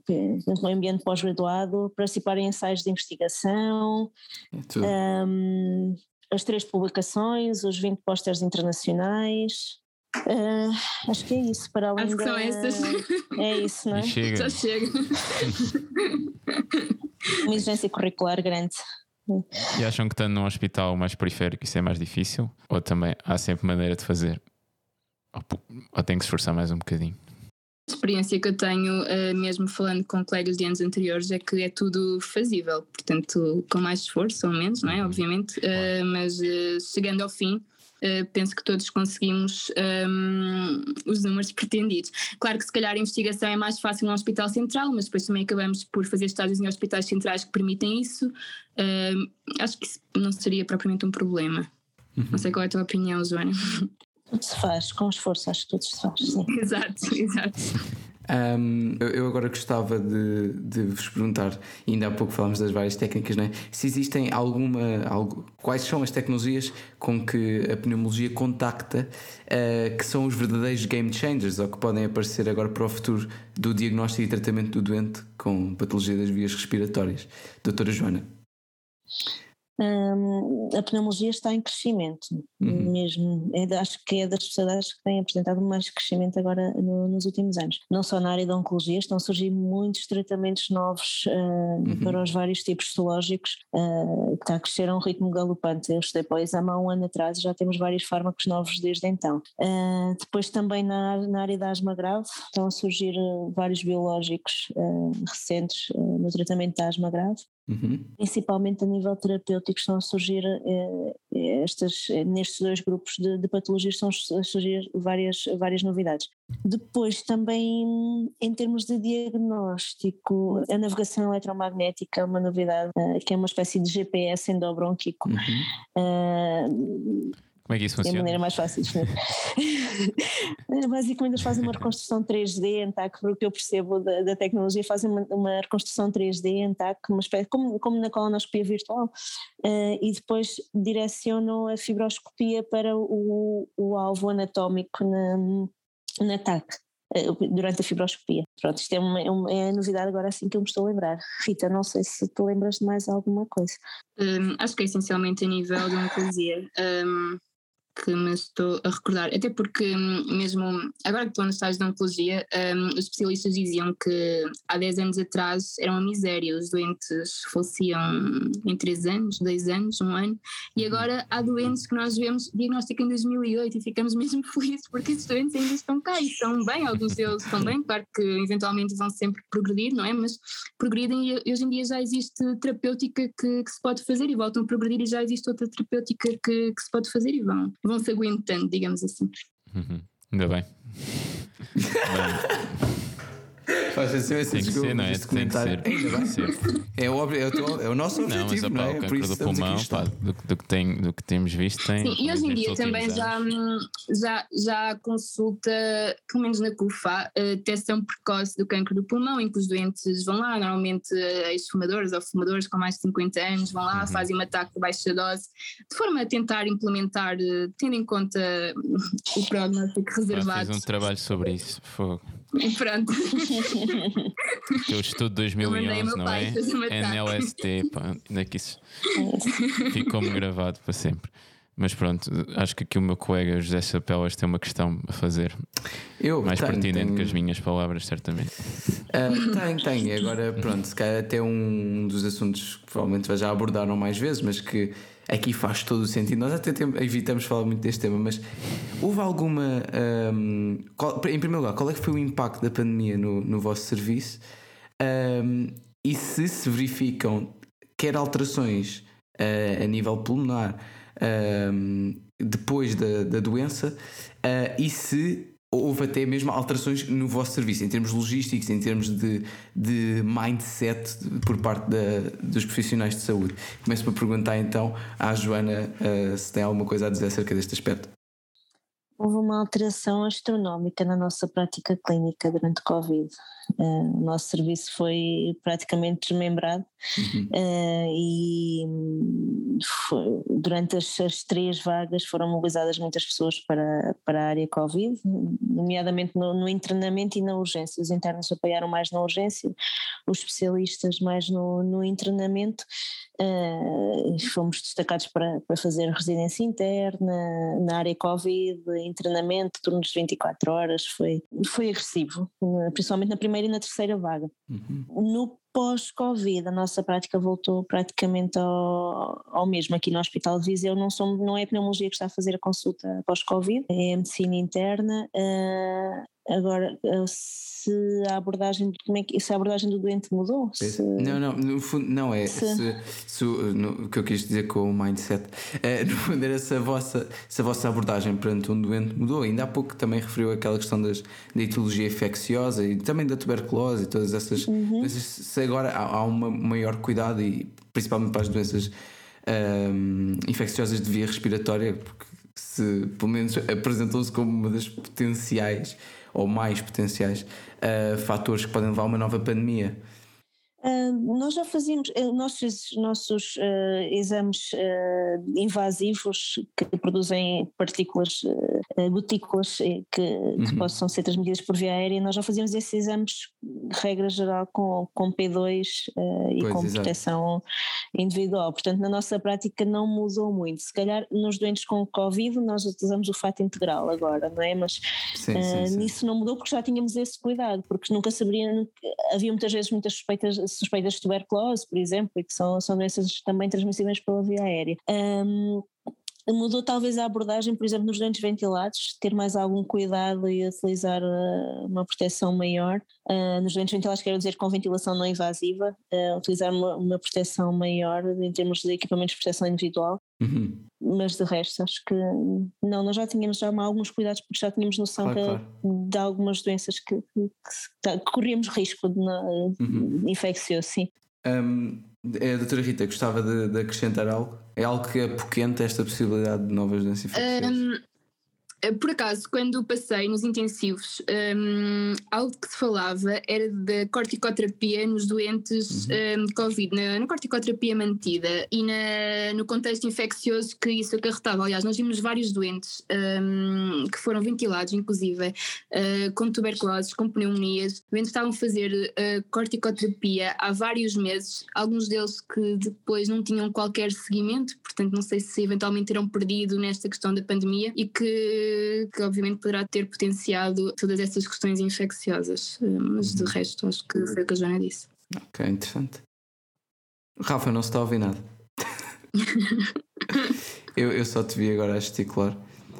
no ambiente pós-graduado, participar em ensaios de investigação, um, as três publicações, os 20 pósteres internacionais. Uh, acho que é isso, para além acho que da... são essas. É isso, não é? chega. Já chega. Uma exigência curricular grande. E acham que estando num hospital mais periférico isso é mais difícil? Ou também há sempre maneira de fazer? Ou, ou tem que se esforçar mais um bocadinho? A experiência que eu tenho, uh, mesmo falando com colegas de anos anteriores, é que é tudo fazível, portanto, com mais esforço ou menos, não é? Uhum. Obviamente, uh, mas uh, chegando ao fim, penso que todos conseguimos um, os números pretendidos. Claro que se calhar a investigação é mais fácil no hospital central, mas depois também acabamos por fazer estágios em hospitais centrais que permitem isso. Uh, acho que isso não seria propriamente um problema. Uhum. Não sei qual é a tua opinião, Joana. Tudo se faz, com esforço, acho que tudo se faz, sim. exato, exato. Um, eu agora gostava de, de, vos perguntar, ainda há pouco falámos das várias técnicas, não é? se existem alguma. Algo, quais são as tecnologias com que a pneumologia contacta uh, que são os verdadeiros game changers ou que podem aparecer agora para o futuro do diagnóstico e tratamento do doente com patologia das vias respiratórias? Doutora Joana a pneumologia está em crescimento, uhum. mesmo. É, acho que é das especialidades que têm apresentado mais crescimento agora no, nos últimos anos. Não só na área da oncologia, estão a surgir muitos tratamentos novos uh, uhum. para os vários tipos histológicos, uh, que está a crescer a um ritmo galopante. Eu estudei para o exame há um ano atrás e já temos vários fármacos novos desde então. Uh, depois também na, na, área da asma grave, estão a surgir vários biológicos recentes no tratamento da asma grave. Uhum. Principalmente a nível terapêutico estão a surgir eh, estas, nestes dois grupos de, de, patologias estão a surgir várias, várias novidades. Depois também em termos de diagnóstico, a navegação eletromagnética é uma novidade, eh, que é uma espécie de GPS endobronquico. Uhum. Uh, como é que isso funciona? É a maneira mais fácil de Basicamente eles fazem uma reconstrução 3D em TAC, o que eu percebo da, da tecnologia, fazem uma, uma, reconstrução 3D em TAC, uma espécie, como, como na colonoscopia virtual, uh, e depois direcionam a fibroscopia para o, o alvo anatómico na, na TAC eh, durante a fibroscopia. Pronto, isto é, uma, é, uma, é a novidade agora assim que eu me estou a lembrar. Rita, não sei se tu lembras de mais alguma coisa. Um, acho que é essencialmente a nível de oncologia. Um, que me estou a recordar, até porque hum, mesmo agora que estou no estágio de oncologia, um, os especialistas diziam que há 10 anos atrás era uma miséria, os doentes faleciam em 3 anos, 2 anos, 1 um ano, e uhum. agora há doentes que nós vemos diagnóstico em 2008 e ficamos mesmo felizes porque esses doentes ainda estão cá e estão bem, alguns deles estão bem, claro que eventualmente vão sempre progredir, não é? Mas progridem e hoje em dia já existe terapêutica que, que se pode fazer e voltam a progredir e já existe outra terapêutica que, que se pode fazer e vão vão se aguentando, digamos assim. Uhum. Ainda bem. Faz assim, esse tem que ser, não é? Tem que ser. Ainda ser. É, o, é, o, é o nosso objetivo, não, mas, não é? O cancro do pulmão, pá, do, do, que tem, do que temos visto, tem. Sim, e hoje em dia também já, já, já consulta, pelo menos na CUFA, a detecção precoce do cancro do pulmão, em que os doentes vão lá, normalmente ex-fumadores ou fumadores com mais de 50 anos, vão lá, uhum. fazem um ataque de baixa dose, de forma a tentar implementar, tendo em conta o prognóstico reservado. fiz um trabalho sobre isso, fogo. E pronto. Eu estudo 2011, não é? NLST, pá, ainda que isso ficou-me gravado para sempre. Mas pronto, acho que aqui o meu colega José Chapelas tem uma questão a fazer. Eu mais tenho, pertinente tenho... que as minhas palavras, certamente. Uh, tenho, tenho. Agora, pronto, se calhar até um dos assuntos que provavelmente já abordaram mais vezes, mas que aqui faz todo o sentido. Nós até evitamos falar muito deste tema, mas houve alguma. Um, qual, em primeiro lugar, qual é que foi o impacto da pandemia no, no vosso serviço? Um, e se se verificam quer alterações uh, a nível pulmonar depois da, da doença uh, e se houve até mesmo alterações no vosso serviço, em termos logísticos, em termos de, de mindset por parte da, dos profissionais de saúde. Começo por perguntar então à Joana uh, se tem alguma coisa a dizer acerca deste aspecto. Houve uma alteração astronómica na nossa prática clínica durante Covid. Uh, o nosso serviço foi praticamente desmembrado uhum. uh, e foi, durante as, as, três vagas foram mobilizadas muitas pessoas para, para a área Covid, nomeadamente no, no internamento e na urgência. Os internos apoiaram mais na urgência, os especialistas mais no, no internamento. Uh, fomos destacados para, para fazer residência interna, na área Covid, internamento, turnos de 24 horas, foi, foi agressivo, principalmente na primeira e na terceira vaga. Uhum. No pós-Covid, a nossa prática voltou praticamente ao, ao mesmo. Aqui no Hospital de Viseu não, somos, não é a pneumologia que está a fazer a consulta pós-Covid, é a medicina interna. Uh, Agora, eh, se a abordagem, como é que, se a abordagem do doente mudou? Se... Não, não, no fundo, não é. Se... Se, se no, o que eu quis dizer com o mindset, é, no fundo, era se a, vossa, se a vossa abordagem perante um doente mudou. Ainda há pouco também referiu aquela questão das, da etiologia infecciosa e também da tuberculose e todas essas uhum. Se agora há, há um maior cuidado, e principalmente para as doenças um, infecciosas de via respiratória, porque se pelo menos apresentam-se como uma das potenciais ou mais potenciais uh, fatores que podem levar a uma nova pandemia? Uh, nós já fazíamos uh, nossos, nossos uh, exames invasivos que produzem partículas gotículas que, que uhum. possam ser transmitidas por via aérea, nós já fazíamos esses exames, regra geral, com, com P2 e pois, com exato. proteção individual. Portanto, na nossa prática não mudou muito. Se calhar nos doentes com Covid nós utilizamos o fato integral agora, não é? Mas sim, sim, sim. nisso não mudou porque já tínhamos esse cuidado, porque nunca saberia, havia muitas vezes muitas suspeitas suspeitas de tuberculose, por exemplo, e que são, são doenças também transmissíveis pela via aérea. Um, mudou talvez a abordagem, por exemplo, nos doentes ventilados, ter mais algum cuidado e utilizar uh, uma proteção maior. Uh, nos doentes ventilados, quero dizer com ventilação não invasiva, uh, utilizar uma, uma, proteção maior em termos de equipamentos de proteção individual. Uhum. Mas de resto, acho que não, nós já tínhamos já alguns cuidados porque já tínhamos noção claro, que, claro. de algumas doenças que, que, que, que corríamos risco de, uhum. infeccioso, sim. Um, a doutora Rita gostava de, de, acrescentar algo? É algo que apoquenta esta possibilidade de novas doenças infecciosas? Um, por acaso, quando passei nos intensivos, um, algo que se falava era da corticoterapia nos doentes uhum. um, de Covid, na, na, corticoterapia mantida e na, no contexto infeccioso que isso acarretava. Aliás, nós vimos vários doentes um, que foram ventilados, inclusive, uh, com tuberculose, com pneumonias. Doentes estavam a fazer uh, corticoterapia há vários meses, alguns deles que depois não tinham qualquer seguimento, portanto, não sei se eventualmente terão perdido nesta questão da pandemia e que que, obviamente poderá ter potenciado todas essas questões infecciosas, eh, mas de uhum. resto acho que foi o que a Joana disse. Ok, interessante. Rafa, não se está a ouvir nada. eu, eu só te vi agora a gesticular.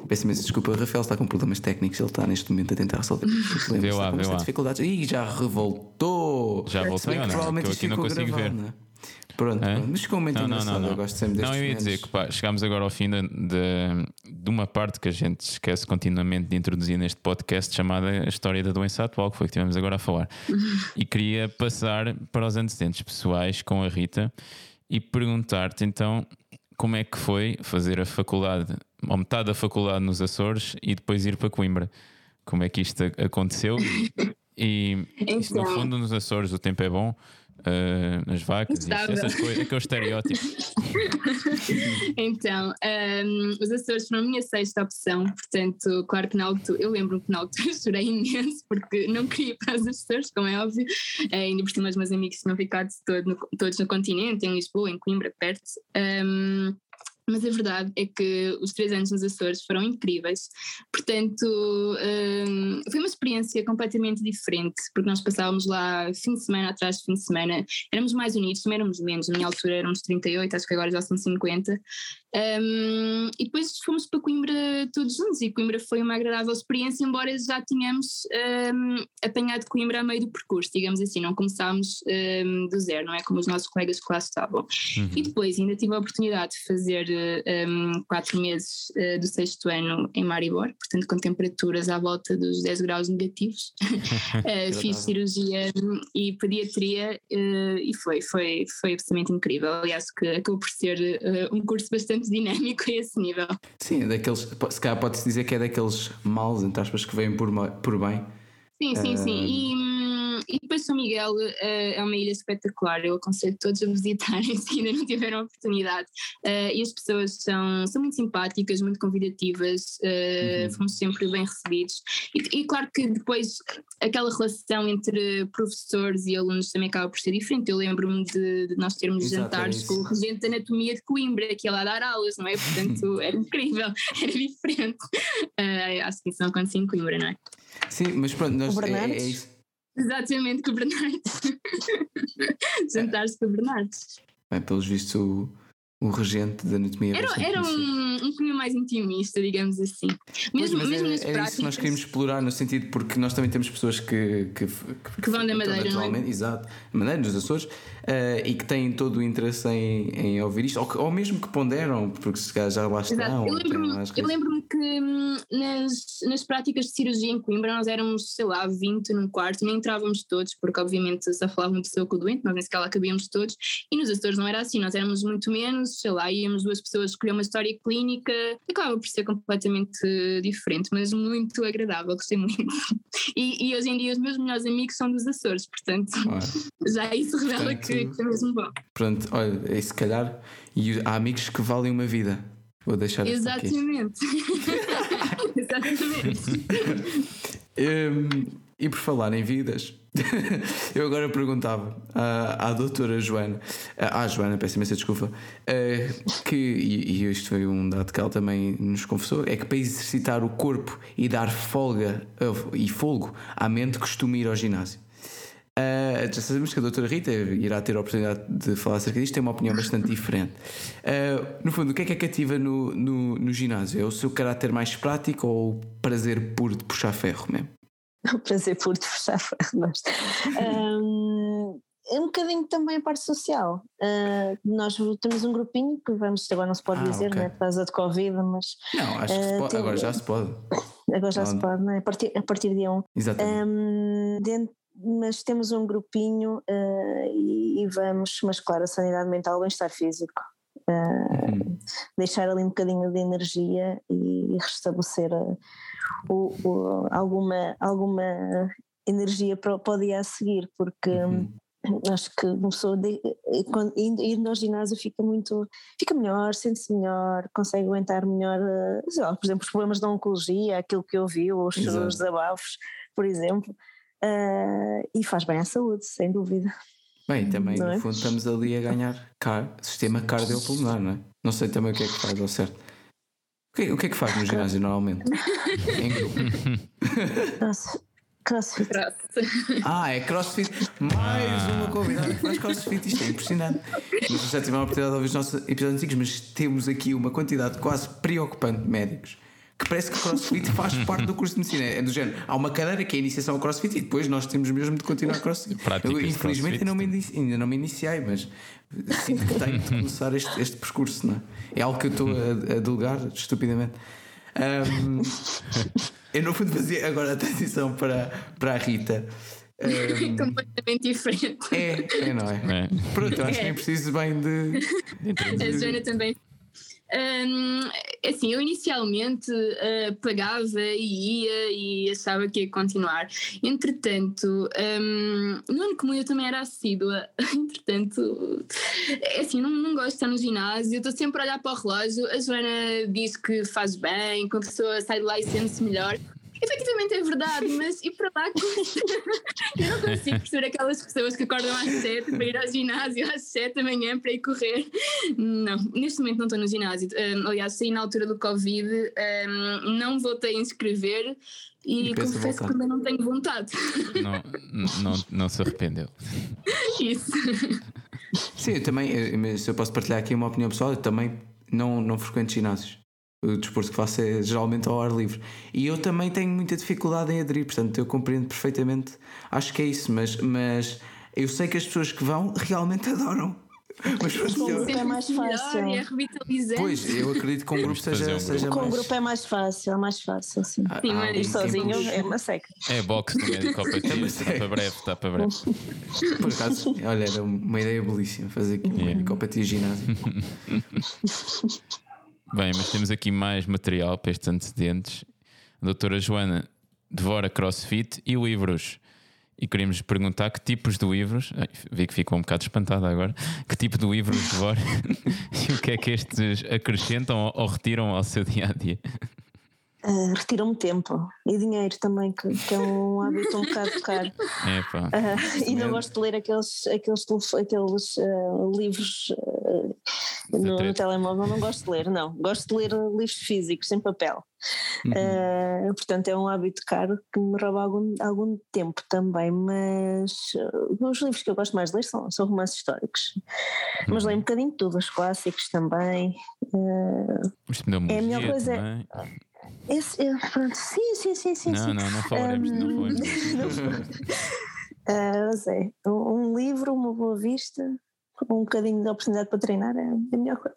Peço imensa desculpa, o Rafael está com problemas técnicos, ele está neste momento a tentar resolver problemas. Vê lá, vê lá. dificuldades. Ih, já revoltou! Já voltou, não, provavelmente eu aqui não consigo ver. Não é? Pronto, é? mas ficou muito não, engraçado. Não, não, eu gosto sempre destes Não, eu ia dizer que pá, chegámos agora ao fim de, de, de, uma parte que a gente esquece continuamente de introduzir neste podcast chamada a história da doença atual, que foi que tivemos agora a falar. e queria passar para os antecedentes pessoais com a Rita e perguntar-te então como é que foi fazer a faculdade, ou metade da faculdade nos Açores e depois ir para Coimbra. Como é que isto aconteceu? E, então... no fundo, nos Açores o tempo é bom uh, as vacas, Instável. essas coisas, aquele estereótipo. então, um, os Açores foram a minha sexta opção, portanto, claro que na altura, eu lembro-me que na altura chorei imenso porque não queria ir para os Açores, como é óbvio, uh, ainda por cima os meus amigos tinham ficado todo no, todos no continente, em Lisboa, em Coimbra, perto. Um, mas a verdade é que os três anos nos Açores foram incríveis. Portanto, um, foi uma experiência completamente diferente, porque nós passávamos lá fim de semana atrás de fim de semana, éramos mais unidos, também éramos menos, na minha altura éramos 38, acho que agora já são 50. Um, e depois fomos para Coimbra todos juntos, e Coimbra foi uma agradável experiência, embora já tínhamos um, apanhado Coimbra a meio do percurso, digamos assim, não começámos um, do zero, não é como os nossos colegas de classe estavam. Uhum. E depois ainda tive a oportunidade de fazer um, quatro meses uh, do sexto ano em Maribor, portanto com temperaturas à volta dos 10 graus negativos. uh, fiz cirurgia e pediatria uh, e foi, foi, foi absolutamente incrível. Aliás, que acabou por ser um curso bastante dinâmico a esse nível. Sim, é daqueles, se calhar pode-se dizer que é daqueles males, entre aspas, que vêm por, por bem. Sim, sim, sim. E, e depois São Miguel uh, é uma ilha espetacular, eu aconselho todos a visitarem se ainda não tiveram a oportunidade. Uh, e as pessoas são, são muito simpáticas, muito convidativas, uh, uhum. fomos sempre bem recebidos. E, e, claro que depois aquela relação entre professores e alunos também acaba por ser diferente. Eu lembro-me de, de, nós termos Exato, jantares é com o regente de anatomia de Coimbra, que ia lá dar aulas, não é? Portanto, era incrível, era diferente. acho que isso não acontecia em Coimbra, não é? Sim, mas pronto, nós, é, é isso. Exatamente, com o Bernardo. Jantar-se com o Bernardo. Bem, pelos vistos, o, o regente da anatomia. Era, era um, um mais intimista, digamos assim. Mesmo, pois, mesmo era, nas era práticas, isso que nós queríamos explorar, no sentido porque nós também temos pessoas que. que, que, que vão da Madeira, não é? Exato, Madeira, nos Açores, uh, e que têm todo o interesse em, em ouvir isto, ou, ou mesmo que ponderam, porque se calhar já lá estão. Eu lembro-me lembro que hum, nas, nas práticas de cirurgia em Coimbra nós éramos, sei lá, 20 num quarto, nem entrávamos todos, porque obviamente só falava uma pessoa com o doente, nós nem sequer lá cabíamos todos, e nos Açores não era assim, nós éramos muito menos, sei lá, íamos duas pessoas escolher uma história clínica, acaba por ser completamente diferente, mas muito agradável, gostei muito. E, e hoje em dia os meus melhores amigos são dos Açores, portanto, já isso revela portanto, que é mesmo bom. Pronto, olha, é se calhar, e há amigos que valem uma vida. Vou deixar Exatamente. Exatamente. um, e por falar em vidas, eu agora perguntava à, à doutora Joana, à Joana, peço imensa desculpa, que, e, isto foi um dado que ela também nos confessou, é que para exercitar o corpo e dar folga e folgo à mente costuma ir ao ginásio. Uh, já sabemos que a doutora Rita irá ter a oportunidade de falar acerca disto, tem uma opinião bastante diferente. No fundo, o que é que é cativa no, no, no, ginásio? É o seu caráter mais prático ou o prazer puro de puxar ferro mesmo? O prazer puro de puxar ferro, mas. um, é um bocadinho também a parte social. Uh, nós temos um grupinho que vamos, agora não se pode ah, dizer, okay. né, por causa de Covid, mas. Não, acho que pode, agora já se pode. Agora já não. se pode, não é? A partir, a partir de um. Exatamente. Um, dentro, mas temos um grupinho uh, e, e, vamos, mas claro, a sanidade mental, bem-estar físico. Uh, uhum. Deixar ali um bocadinho de energia e, e restabelecer uh, o, o, alguma, alguma energia para, para o dia a seguir, porque uhum. acho que uma pessoa de, quando, indo ao ginásio fica muito, fica melhor, sente-se melhor, consegue aguentar melhor, lá, por exemplo, os problemas da oncologia, aquilo que eu vi, os, os desabafos, por exemplo uh, e faz bem à saúde, sem dúvida. Bem, também não no é? fundo estamos ali a ganhar car sistema cardiopulmonar, não é? Não sei também o que é que faz ao certo. O que, o que é que faz no ginásio normalmente? em grupo? Crossfit. Ah, é crossfit. Mais uma convidada que faz crossfit. Isto é impressionante. Não sei se já tiveram a oportunidade de ouvir os nossos episódios antigos, mas temos aqui uma quantidade quase preocupante de médicos que parece que o crossfit faz parte do curso de medicina. É do género. Há uma cadeira que é a iniciação ao crossfit e depois nós temos mesmo de continuar crossfit. Eu, infelizmente ainda não, me inici, ainda não me iniciei, mas sinto que tenho de começar este, este percurso. Não é? é algo que eu estou a, a delegar estupidamente. Um, eu no fundo fazia agora a transição para, para a Rita. Um, completamente diferente. É, é não é? é. Pronto, eu acho é. que nem preciso bem de. de a Joana também Um, assim, eu inicialmente uh, pagava e ia e achava que ia continuar. Entretanto, um, no ano comum eu também era assídua. Entretanto, é assim, não, não gosto de estar no ginásio, estou sempre a olhar para o relógio. A Joana diz que faz bem, que a pessoa sai de lá e sente-se melhor. Efetivamente é verdade, mas e para lá eu não consigo perceber aquelas pessoas que acordam às 7 para ir ao ginásio às 7 da manhã para ir correr. Não, neste momento não estou no ginásio. Um, aliás, saí na altura do Covid, um, não voltei a inscrever e, e confesso que também não tenho vontade. Não, não, não se arrependeu. Isso. Sim, eu também, eh, se eu posso partilhar aqui uma opinião pessoal, eu também não, não frequento ginásios o desporto que faço é geralmente ao ar livre. E eu também tenho muita dificuldade em aderir, portanto eu compreendo perfeitamente. Acho que é isso, mas, mas eu sei que as pessoas que vão realmente adoram. Mas com um grupo é mais fácil. É revitalizante. Pois, eu acredito que com um grupo seja, um seja com mais. Com grupo é mais fácil, é mais fácil, sim. Ah, sim mas sozinho é uma seca. É boxe também de Copa Tia, está para breve, está para breve. Por acaso, olha, era uma ideia belíssima fazer aqui yeah. uma Copa Tia ginásio. Bem, mas temos aqui mais material para estes antecedentes. A doutora Joana devora crossfit e livros. E queríamos perguntar que tipos de livros, ai, vi que ficou um bocado espantada agora, que tipo de livros devora e o que é que estes acrescentam ou retiram ao seu dia a dia? Uh, retiram-me tempo e dinheiro também, que, que, é um hábito um bocado caro. Uh, e não gosto de ler aqueles, aqueles, aqueles uh, livros no, no, telemóvel, não gosto de ler, não. Gosto de ler livros físicos, em papel. Uhum. portanto, é um hábito caro que me rouba algum, algum tempo também, mas os livros que eu gosto mais de ler são, são romances históricos. Uhum. Mas leio um bocadinho de tudo, os clásicos também. é a melhor coisa. Também. Esse, pronto, sim, sim, sim, sim. Não, sim. não, não falaremos, um, não falaremos. uh, é, um, um, livro, uma boa vista, um bocadinho de oportunidade para treinar é a melhor coisa.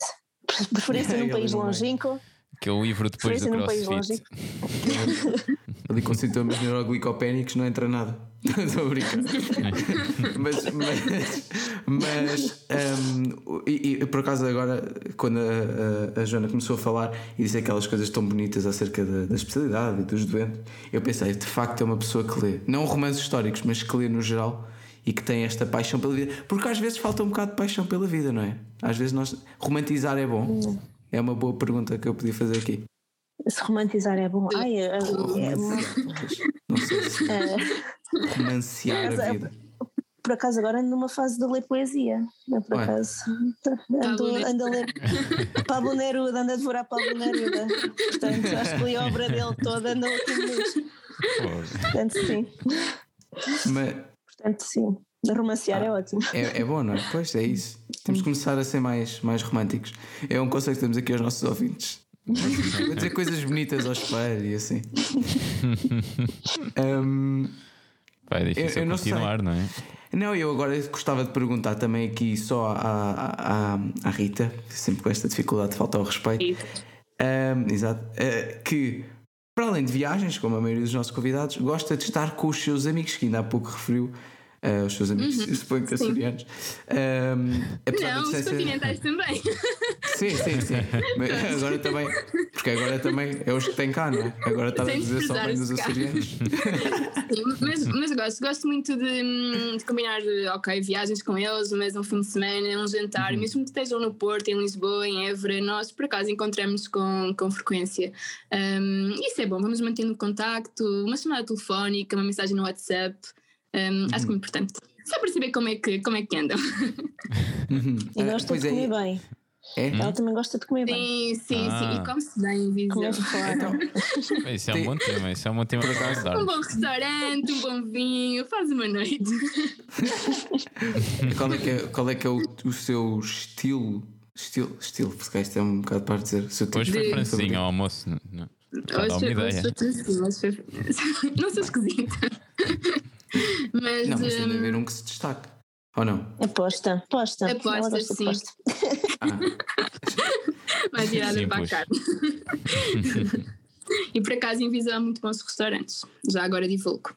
Preferência num país longínquo. Que é o livro depois do crossfit. Ali com sintomas neuroglicopénicos não entra nada. Estou a brincar. mas, mas, mas um, e, e, por acaso agora, quando a, a, a, Joana começou a falar e disse aquelas coisas tão bonitas acerca da, da especialidade e dos doentes, eu pensei, de facto é uma pessoa que lê, não romances históricos, mas que lê no geral e que tem esta paixão pela vida. Porque às vezes falta um bocado de paixão pela vida, não é? Às vezes nós romantizar é bom. É uma boa pergunta que eu podia fazer aqui. Se romantizar é bom. Ai, é, é, é Não sei se. É. Romancear a vida. Por acaso agora ando numa fase de ler poesia. Por Ué. acaso. Ando, ando a ler Pablo Neruda, ando a devorar Pablo Neruda. Portanto, acho que li a obra dele toda, ando aqui mesmo. Portanto, sim. Mas... Portanto, sim. Romancear ah, é ótimo. É, é bom, não é? Pois é isso. Temos que começar a ser mais, mais românticos. É um conselho que temos aqui aos nossos ouvintes. Vou dizer coisas bonitas ao espelho e assim. um, Vai, é difícil eu, eu continuar, não, não, é? Não, eu agora gostava de perguntar também aqui só à, à, à Rita, sempre com esta dificuldade de falta ao respeito. Um, exato. Uh, que para além de viagens, como a maioria dos nossos convidados, gosta de estar com os seus amigos, que ainda há pouco referiu uh, os seus amigos, uhum. suponho que açorianos. Um, não, os continentais também. Sim, sim, sim. agora também, porque agora também é os que têm cá, não é? Agora está a dizer só bem dos açorianos. Sim, mas, mas gosto, gosto muito de, de, combinar, ok, viagens com eles, mas um fim de semana, um jantar, uhum. mesmo que estejam no Porto, em Lisboa, em Évora, nós por acaso encontramos com, com frequência. Um, isso é bom, vamos mantendo contacto, uma chamada telefónica, uma mensagem no WhatsApp. Um, acho que é importante. Só para saber como é que, como é que andam. Uhum. E gosta de é. comer é. bem. É? Ela também gosta de comer bem. Sim, sim, ah. sim. E come-se bem, fora. Então, isso é um bom tema, isso é um bom tema para. Um bom restaurante, um bom vinho, faz uma noite. qual é que é, qual é, que é o, o seu estilo? Estilo, estilo, porque isto é um bocado para dizer. Seu tipo Hoje foi francesinho ao almoço. Não, Hoje foi, uma ideia. Não sou esquisita. Mas, não, mas tem de haver um que se destaque. Ou não? Aposta, aposta. Aposta, sim. Aposta. Ah. Mais virada para a carne. e por acaso em Viseu há muito bons restaurantes. Já agora divulgo.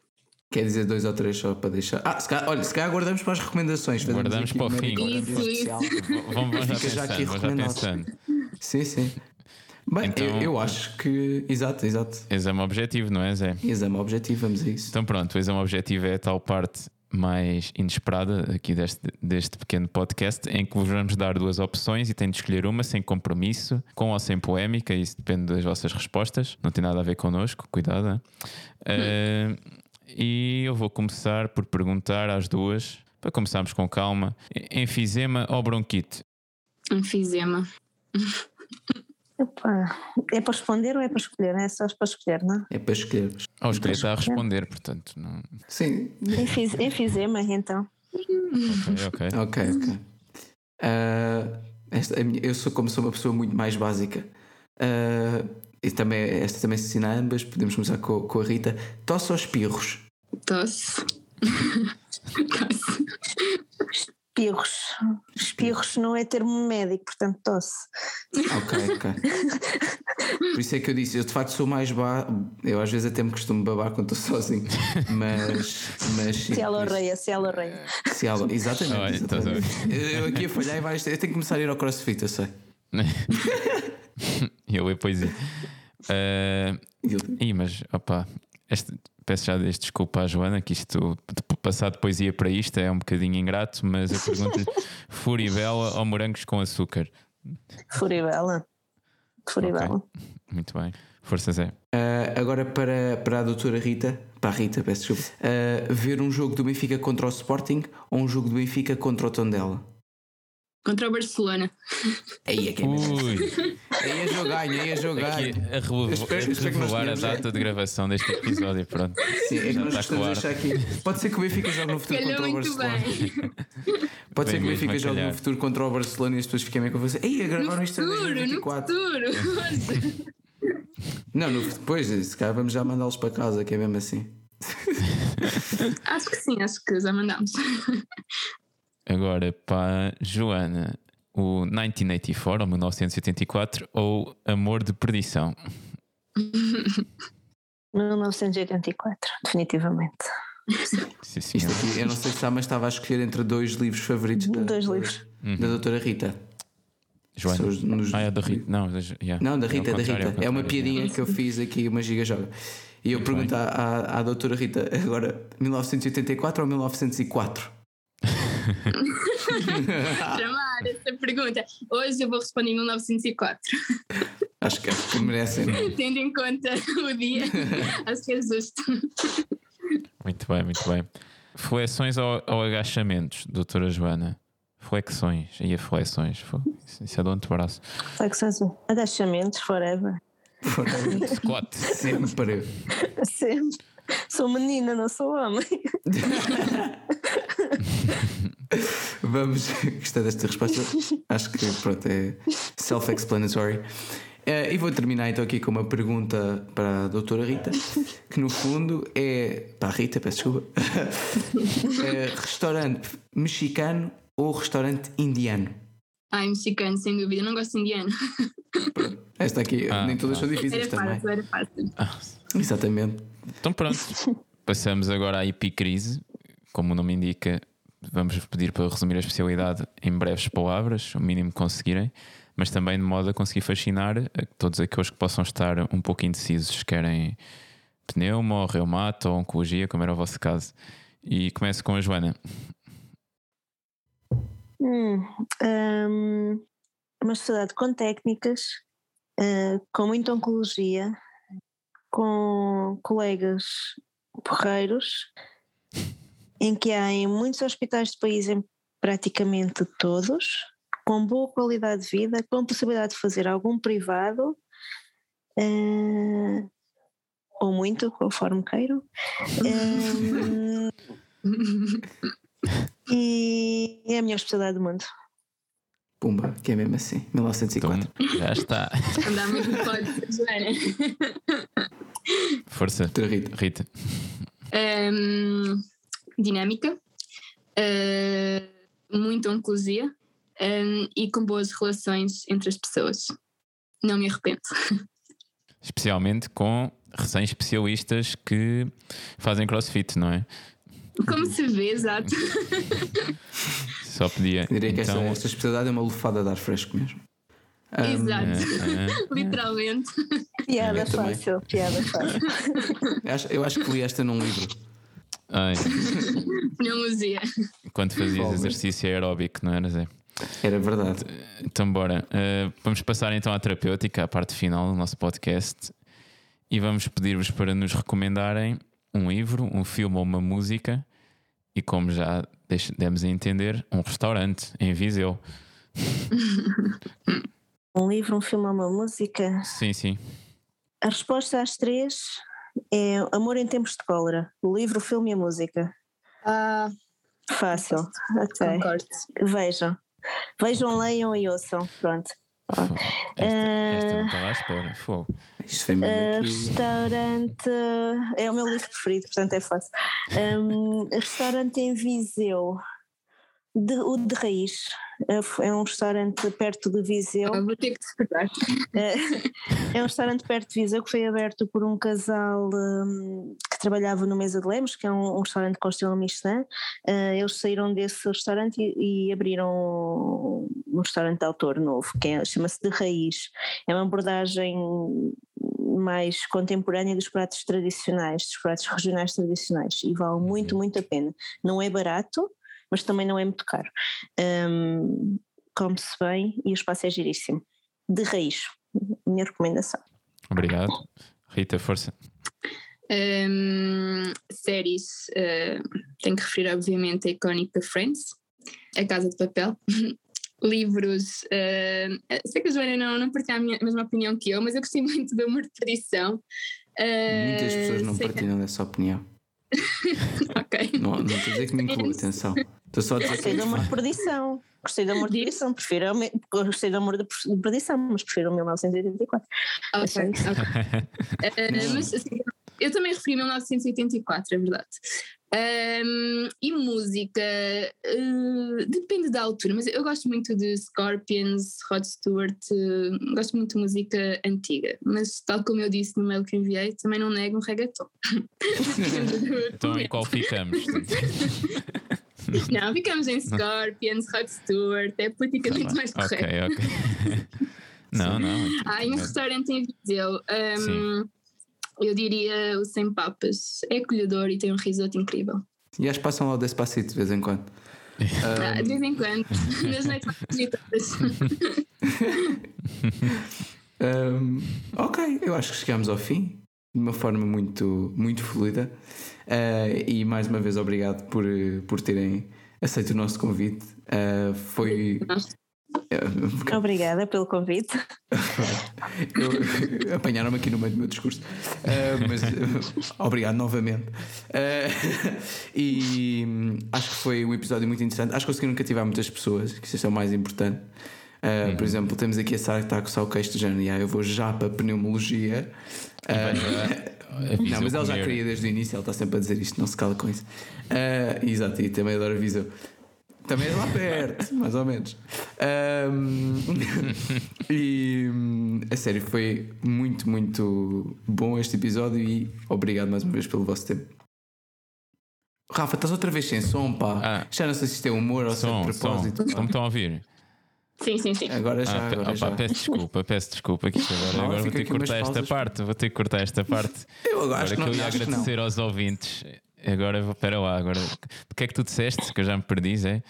Quer dizer dois ou três só para deixar. Ah, se calhar, olha, se calhar guardamos para as recomendações. Guardamos para o fim. Isso, isso. Vamos, vamos já, pensando, já aqui vamos já pensando. Sim, sim. Bem, Então- eu, eu acho que. Exato, exato. Exame objetivo, não é, Zé? Exame objetivo, vamos a isso. Então pronto, o exame objetivo é a tal parte mais inesperada aqui deste, deste pequeno podcast em que vos vamos dar duas opções e tem de escolher uma sem compromisso, com ou sem polémica, isso depende das vossas respostas, não tem nada a ver connosco, cuidado. hein? Eh, e eu vou começar por perguntar às duas, para começarmos com calma, enfisema ou bronquite? Enfisema. Epá, é para responder ou é para escolher? É só para escolher, não? É para escolher. Ou escolher está a responder, portanto, não... Sim, Enfisema, então. ok, ok. ok, ok. Ah, esta, minha- eu sou como sou uma pessoa muito mais básica. Ah, e também, esta também se ensina a ambas. Podemos começar com, com a Rita. Tosse ou espirros? Tosse. Tosse. Espirros. Espirros não é termo médico, portanto tosse. Ok, ok. Por isso é que eu disse, eu de facto sou mais ba... Eu às vezes até me costumo babar quando estou sozinho. Mas. mas Se ela reia, se ela reia. se ela- Exatamente. Olha, ver. exatamente. Eu aqui a falhar e vais. Eu tenho que começar a ir ao crossfit, eu sei. e eu leio poesia. Eu- Ih, mas opá, este, peço já desde desculpa à Joana que isto, de- passar de poesia para isto é um bocadinho ingrato, mas eu pergunto-lhe: furibela ou morangos com açúcar? Furibela. Furibela. Muito bem. Força Zé. Ah, agora para, para a doutora Rita, para a Rita, peço desculpa, Ah, ver um jogo do Benfica contra o Sporting ou um jogo do Benfica contra o Tondela? Contra o Barcelona. Aí é que é mesmo. Ui, Aí é jogo ganho, aí é jogo aqui a revo- espero- a a é. data de gravação deste episódio. Pronto. Sim, é que nós está gostamos de claro. deixar aqui. Pode ser que o Benfica jogue no futuro Calhou contra o Barcelona. bem. Pode ser que o Benfica a jogue no futuro contra o Barcelona e as pessoas fiquem bem com você. Ei, No gravaram isto em futuro, no 2024. futuro. Não, no, depois, se calhar vamos já mandá-los para casa, que é mesmo assim. acho que sim, acho que já mandamos. Agora para a Joana: o 1984 ou 1984 ou Amor de Perdição? 1984, definitivamente. Sim, senhor. aqui, eu não sei se está, mas estava a escolher entre dois livros favoritos da, Dois livros. da doutora Rita. Joana. Nos- Ah, é da Rita. Não, da- yeah. Não, da É Rita, da contrário, Rita. É uma piadinha que eu fiz aqui, uma giga joga. E eu Muito pergunto à, à, à doutora Rita agora, 1984 ou 1904? Tramar essa pergunta. Hoje eu vou responder em 1904. Acho que, acho que merecem. é? Tendo em conta o dia, acho que é justo. Muito bem, muito bem. Flexões ou, ou agachamentos, doutora Joana? Flexões, e a flexões? Isso, é do antebraço. Flexões, agachamentos, forever. Squat. Sempre. Sempre. Sou menina, não sou homem. Vamos, gostei desta resposta. Acho que pronto, é self-explanatory. Eh, e vou terminar então aqui com uma pergunta para a doutora Rita, que no fundo é. Para a Rita, peço desculpa. É restaurante mexicano ou restaurante indiano? Ai, mexicano, sem dúvida. Não gosto de indiano. Esta aqui, Ah, nem todas ah. são difíceis Era também. fácil, era fácil. Ah, Exatamente. então pronto. Passamos agora à epicrise. Como o nome indica, vamos pedir para resumir a especialidade em breves palavras, o mínimo que conseguirem, mas também de modo a conseguir fascinar a todos aqueles que possam estar um pouco indecisos, querem pneuma, ou reumato ou oncologia, como era o vosso caso. E começo com a Joana. Hum, hum, uma sociedade com técnicas, eh, com muita oncologia, com colegas porreiros, em que há em muitos hospitais do país, em praticamente todos, com boa qualidade de vida, com possibilidade de fazer algum privado, eh, ou muito, conforme queiram. Hum, e é a melhor especialidade do mundo. Pumba, que é mesmo assim. Então, 1904. já está. Andar muito Joana. Força. Rita. Rita. Hum, dinâmica, uh, muita oncologia hum, e com boas relações entre as pessoas. Não me arrependo. Especialmente com recém-especialistas que fazem crossfit, não é? Como se vê, exato. Só podia. Diria que esta, Então, esta especialidade é uma lufada de ar fresco mesmo. Exato. É, é. Literalmente. Piada Eu fácil, piada fácil. Eu acho, eu acho que li esta num livro. Ai, Pneumosia. quando fazias exercício aeróbico, não era, Zé? Era verdade. Então, bora. Uh, vamos passar então à terapêutica, à parte final do nosso podcast. E vamos pedir-vos para nos recomendarem um livro, um filme ou uma música. E como já demos a entender, um restaurante em Viseu. Um livro, um filme ou uma música? Sim, sim. A resposta às três é Amor em Tempos de Cólera. O livro, o filme e a música. Ah, Fácil. Ok. concordo. Vejam. Vejam, leiam e ouçam. Pronto. Fogo. Esta, esta não estava à espera. Fogo. Isto foi mesmo Uh, restaurante é o meu livro preferido, portanto é fácil. Um, restaurante em Viseu, de- o de raiz. Uh, É um restaurante perto de Viseu. Ah, vou ter que despertar. É um restaurante perto de Viseu que foi aberto por um casal hum, que trabalhava no Mesa de Lemos, que é um, um restaurante com estilo Michelin. Uh, eles saíram desse restaurante e, e abriram um restaurante de autor novo, que é- chama-se De Raiz. É uma abordagem mais contemporânea dos pratos tradicionais, dos pratos regionais tradicionais, e vale muito, muito a pena. Não é barato, mas também não é muito caro. Hum, Come-se bem e o espaço é giríssimo. De raiz, minha recomendação. Obrigado. Rita, força. Hum, séries, uh, tenho que referir obviamente a icónica Friends, A Casa de Papel. Livros, uh, sei que a Joana não, não partilha a, minha, a mesma opinião que eu, mas eu gostei muito do Amor de Tradição. Uh, Muitas pessoas não sei que- partilham dessa opinião. Ok. Não, não estou a dizer que me incluo, atenção. Estou só a dizer que Gostei do amor de perdição. Gostei do amor de perdição. Prefiro, gostei do amor de perdição, mas prefiro o 1984. É Ok, isso. ok. Uh, mas, assim, eu também referi 1984, é verdade. Um, e música, uh, depende da altura, mas eu gosto muito de Scorpions, Rod Stewart, uh, gosto muito de música antiga, mas tal como eu disse no mail que enviei, também não nego um reggaeton. Então, em qual ficamos? Não, ficamos em Scorpions, Rod Stewart, é politicamente mais ok, correto. ok. Não, não. Ah, e um restaurante em Viseu. Um, eu diria o Sem Papas. É acolhedor e tem um risoto incrível. E acho que passam lá o Despacito de vez em quando. Ah, de vez em quando, nas noites mais agitadas. Um, ok, eu acho que chegamos ao fim de uma forma muito, muito fluida. Uh, e mais uma vez, obrigado por, por terem aceito o nosso convite. Uh, foi. Obrigada pelo convite. Eu- Apanharam-me aqui no meio do meu discurso. Uh, mas uh, obrigado novamente. Uh, e acho que foi um episódio muito interessante. Acho que conseguiram cativar muitas pessoas, que isso é o mais importante. Uh, Por exemplo, temos aqui a Sara que está a coçar o queixo de. "Ya, Eu vou já para a pneumologia. Uh, não, mas ela já queria desde o início, ela está sempre a dizer isto, não se cala com isso. Uh, exato, e também adora Viseu. Também é lá perto, mais ou menos. Um, e hum, a sério, foi muito, muito bom este episódio e obrigado mais uma vez pelo vosso tempo. Rafa, estás outra vez sem som, pá. Ah. Já não sei se isto é humor ou se é Som, de som. propósito. Não me estão a ouvir? Sim, sim, sim. Agora já, Ah, agora opa, já. peço desculpa, peço desculpa. Isto agora, Não, agora vou ter que aqui cortar esta pausas. parte. Vou ter que cortar esta parte. Eu Agora acho que que não, eu ia acho que não. agradecer aos ouvintes. Agora espera lá, agora. O que é que tu disseste? Que eu já me perdi, Zé?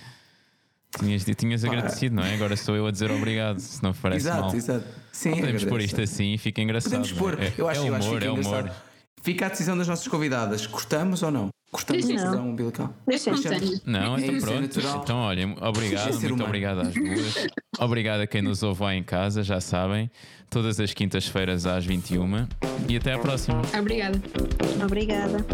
Tinhas, tinhas Pá. agradecido, não é? Agora sou eu a dizer obrigado, se não parece Exato, mal. exato. Sim, Podemos agradeço. pôr isto assim e fica engraçado. Podemos não pôr. é? Eu acho, é eu acho que humor, fica é engraçado. humor. Fica a decisão das nossas convidadas. Cortamos ou não? Cortamos a decisão umbilical. Deixa Não É então é pronto. natural. então, olha, obrigado, Deixa ser muito humano. obrigado às duas. obrigado a quem nos ouve lá em casa, já sabem. Todas as quintas-feiras às 21 e até à próxima. Obrigada. Obrigada.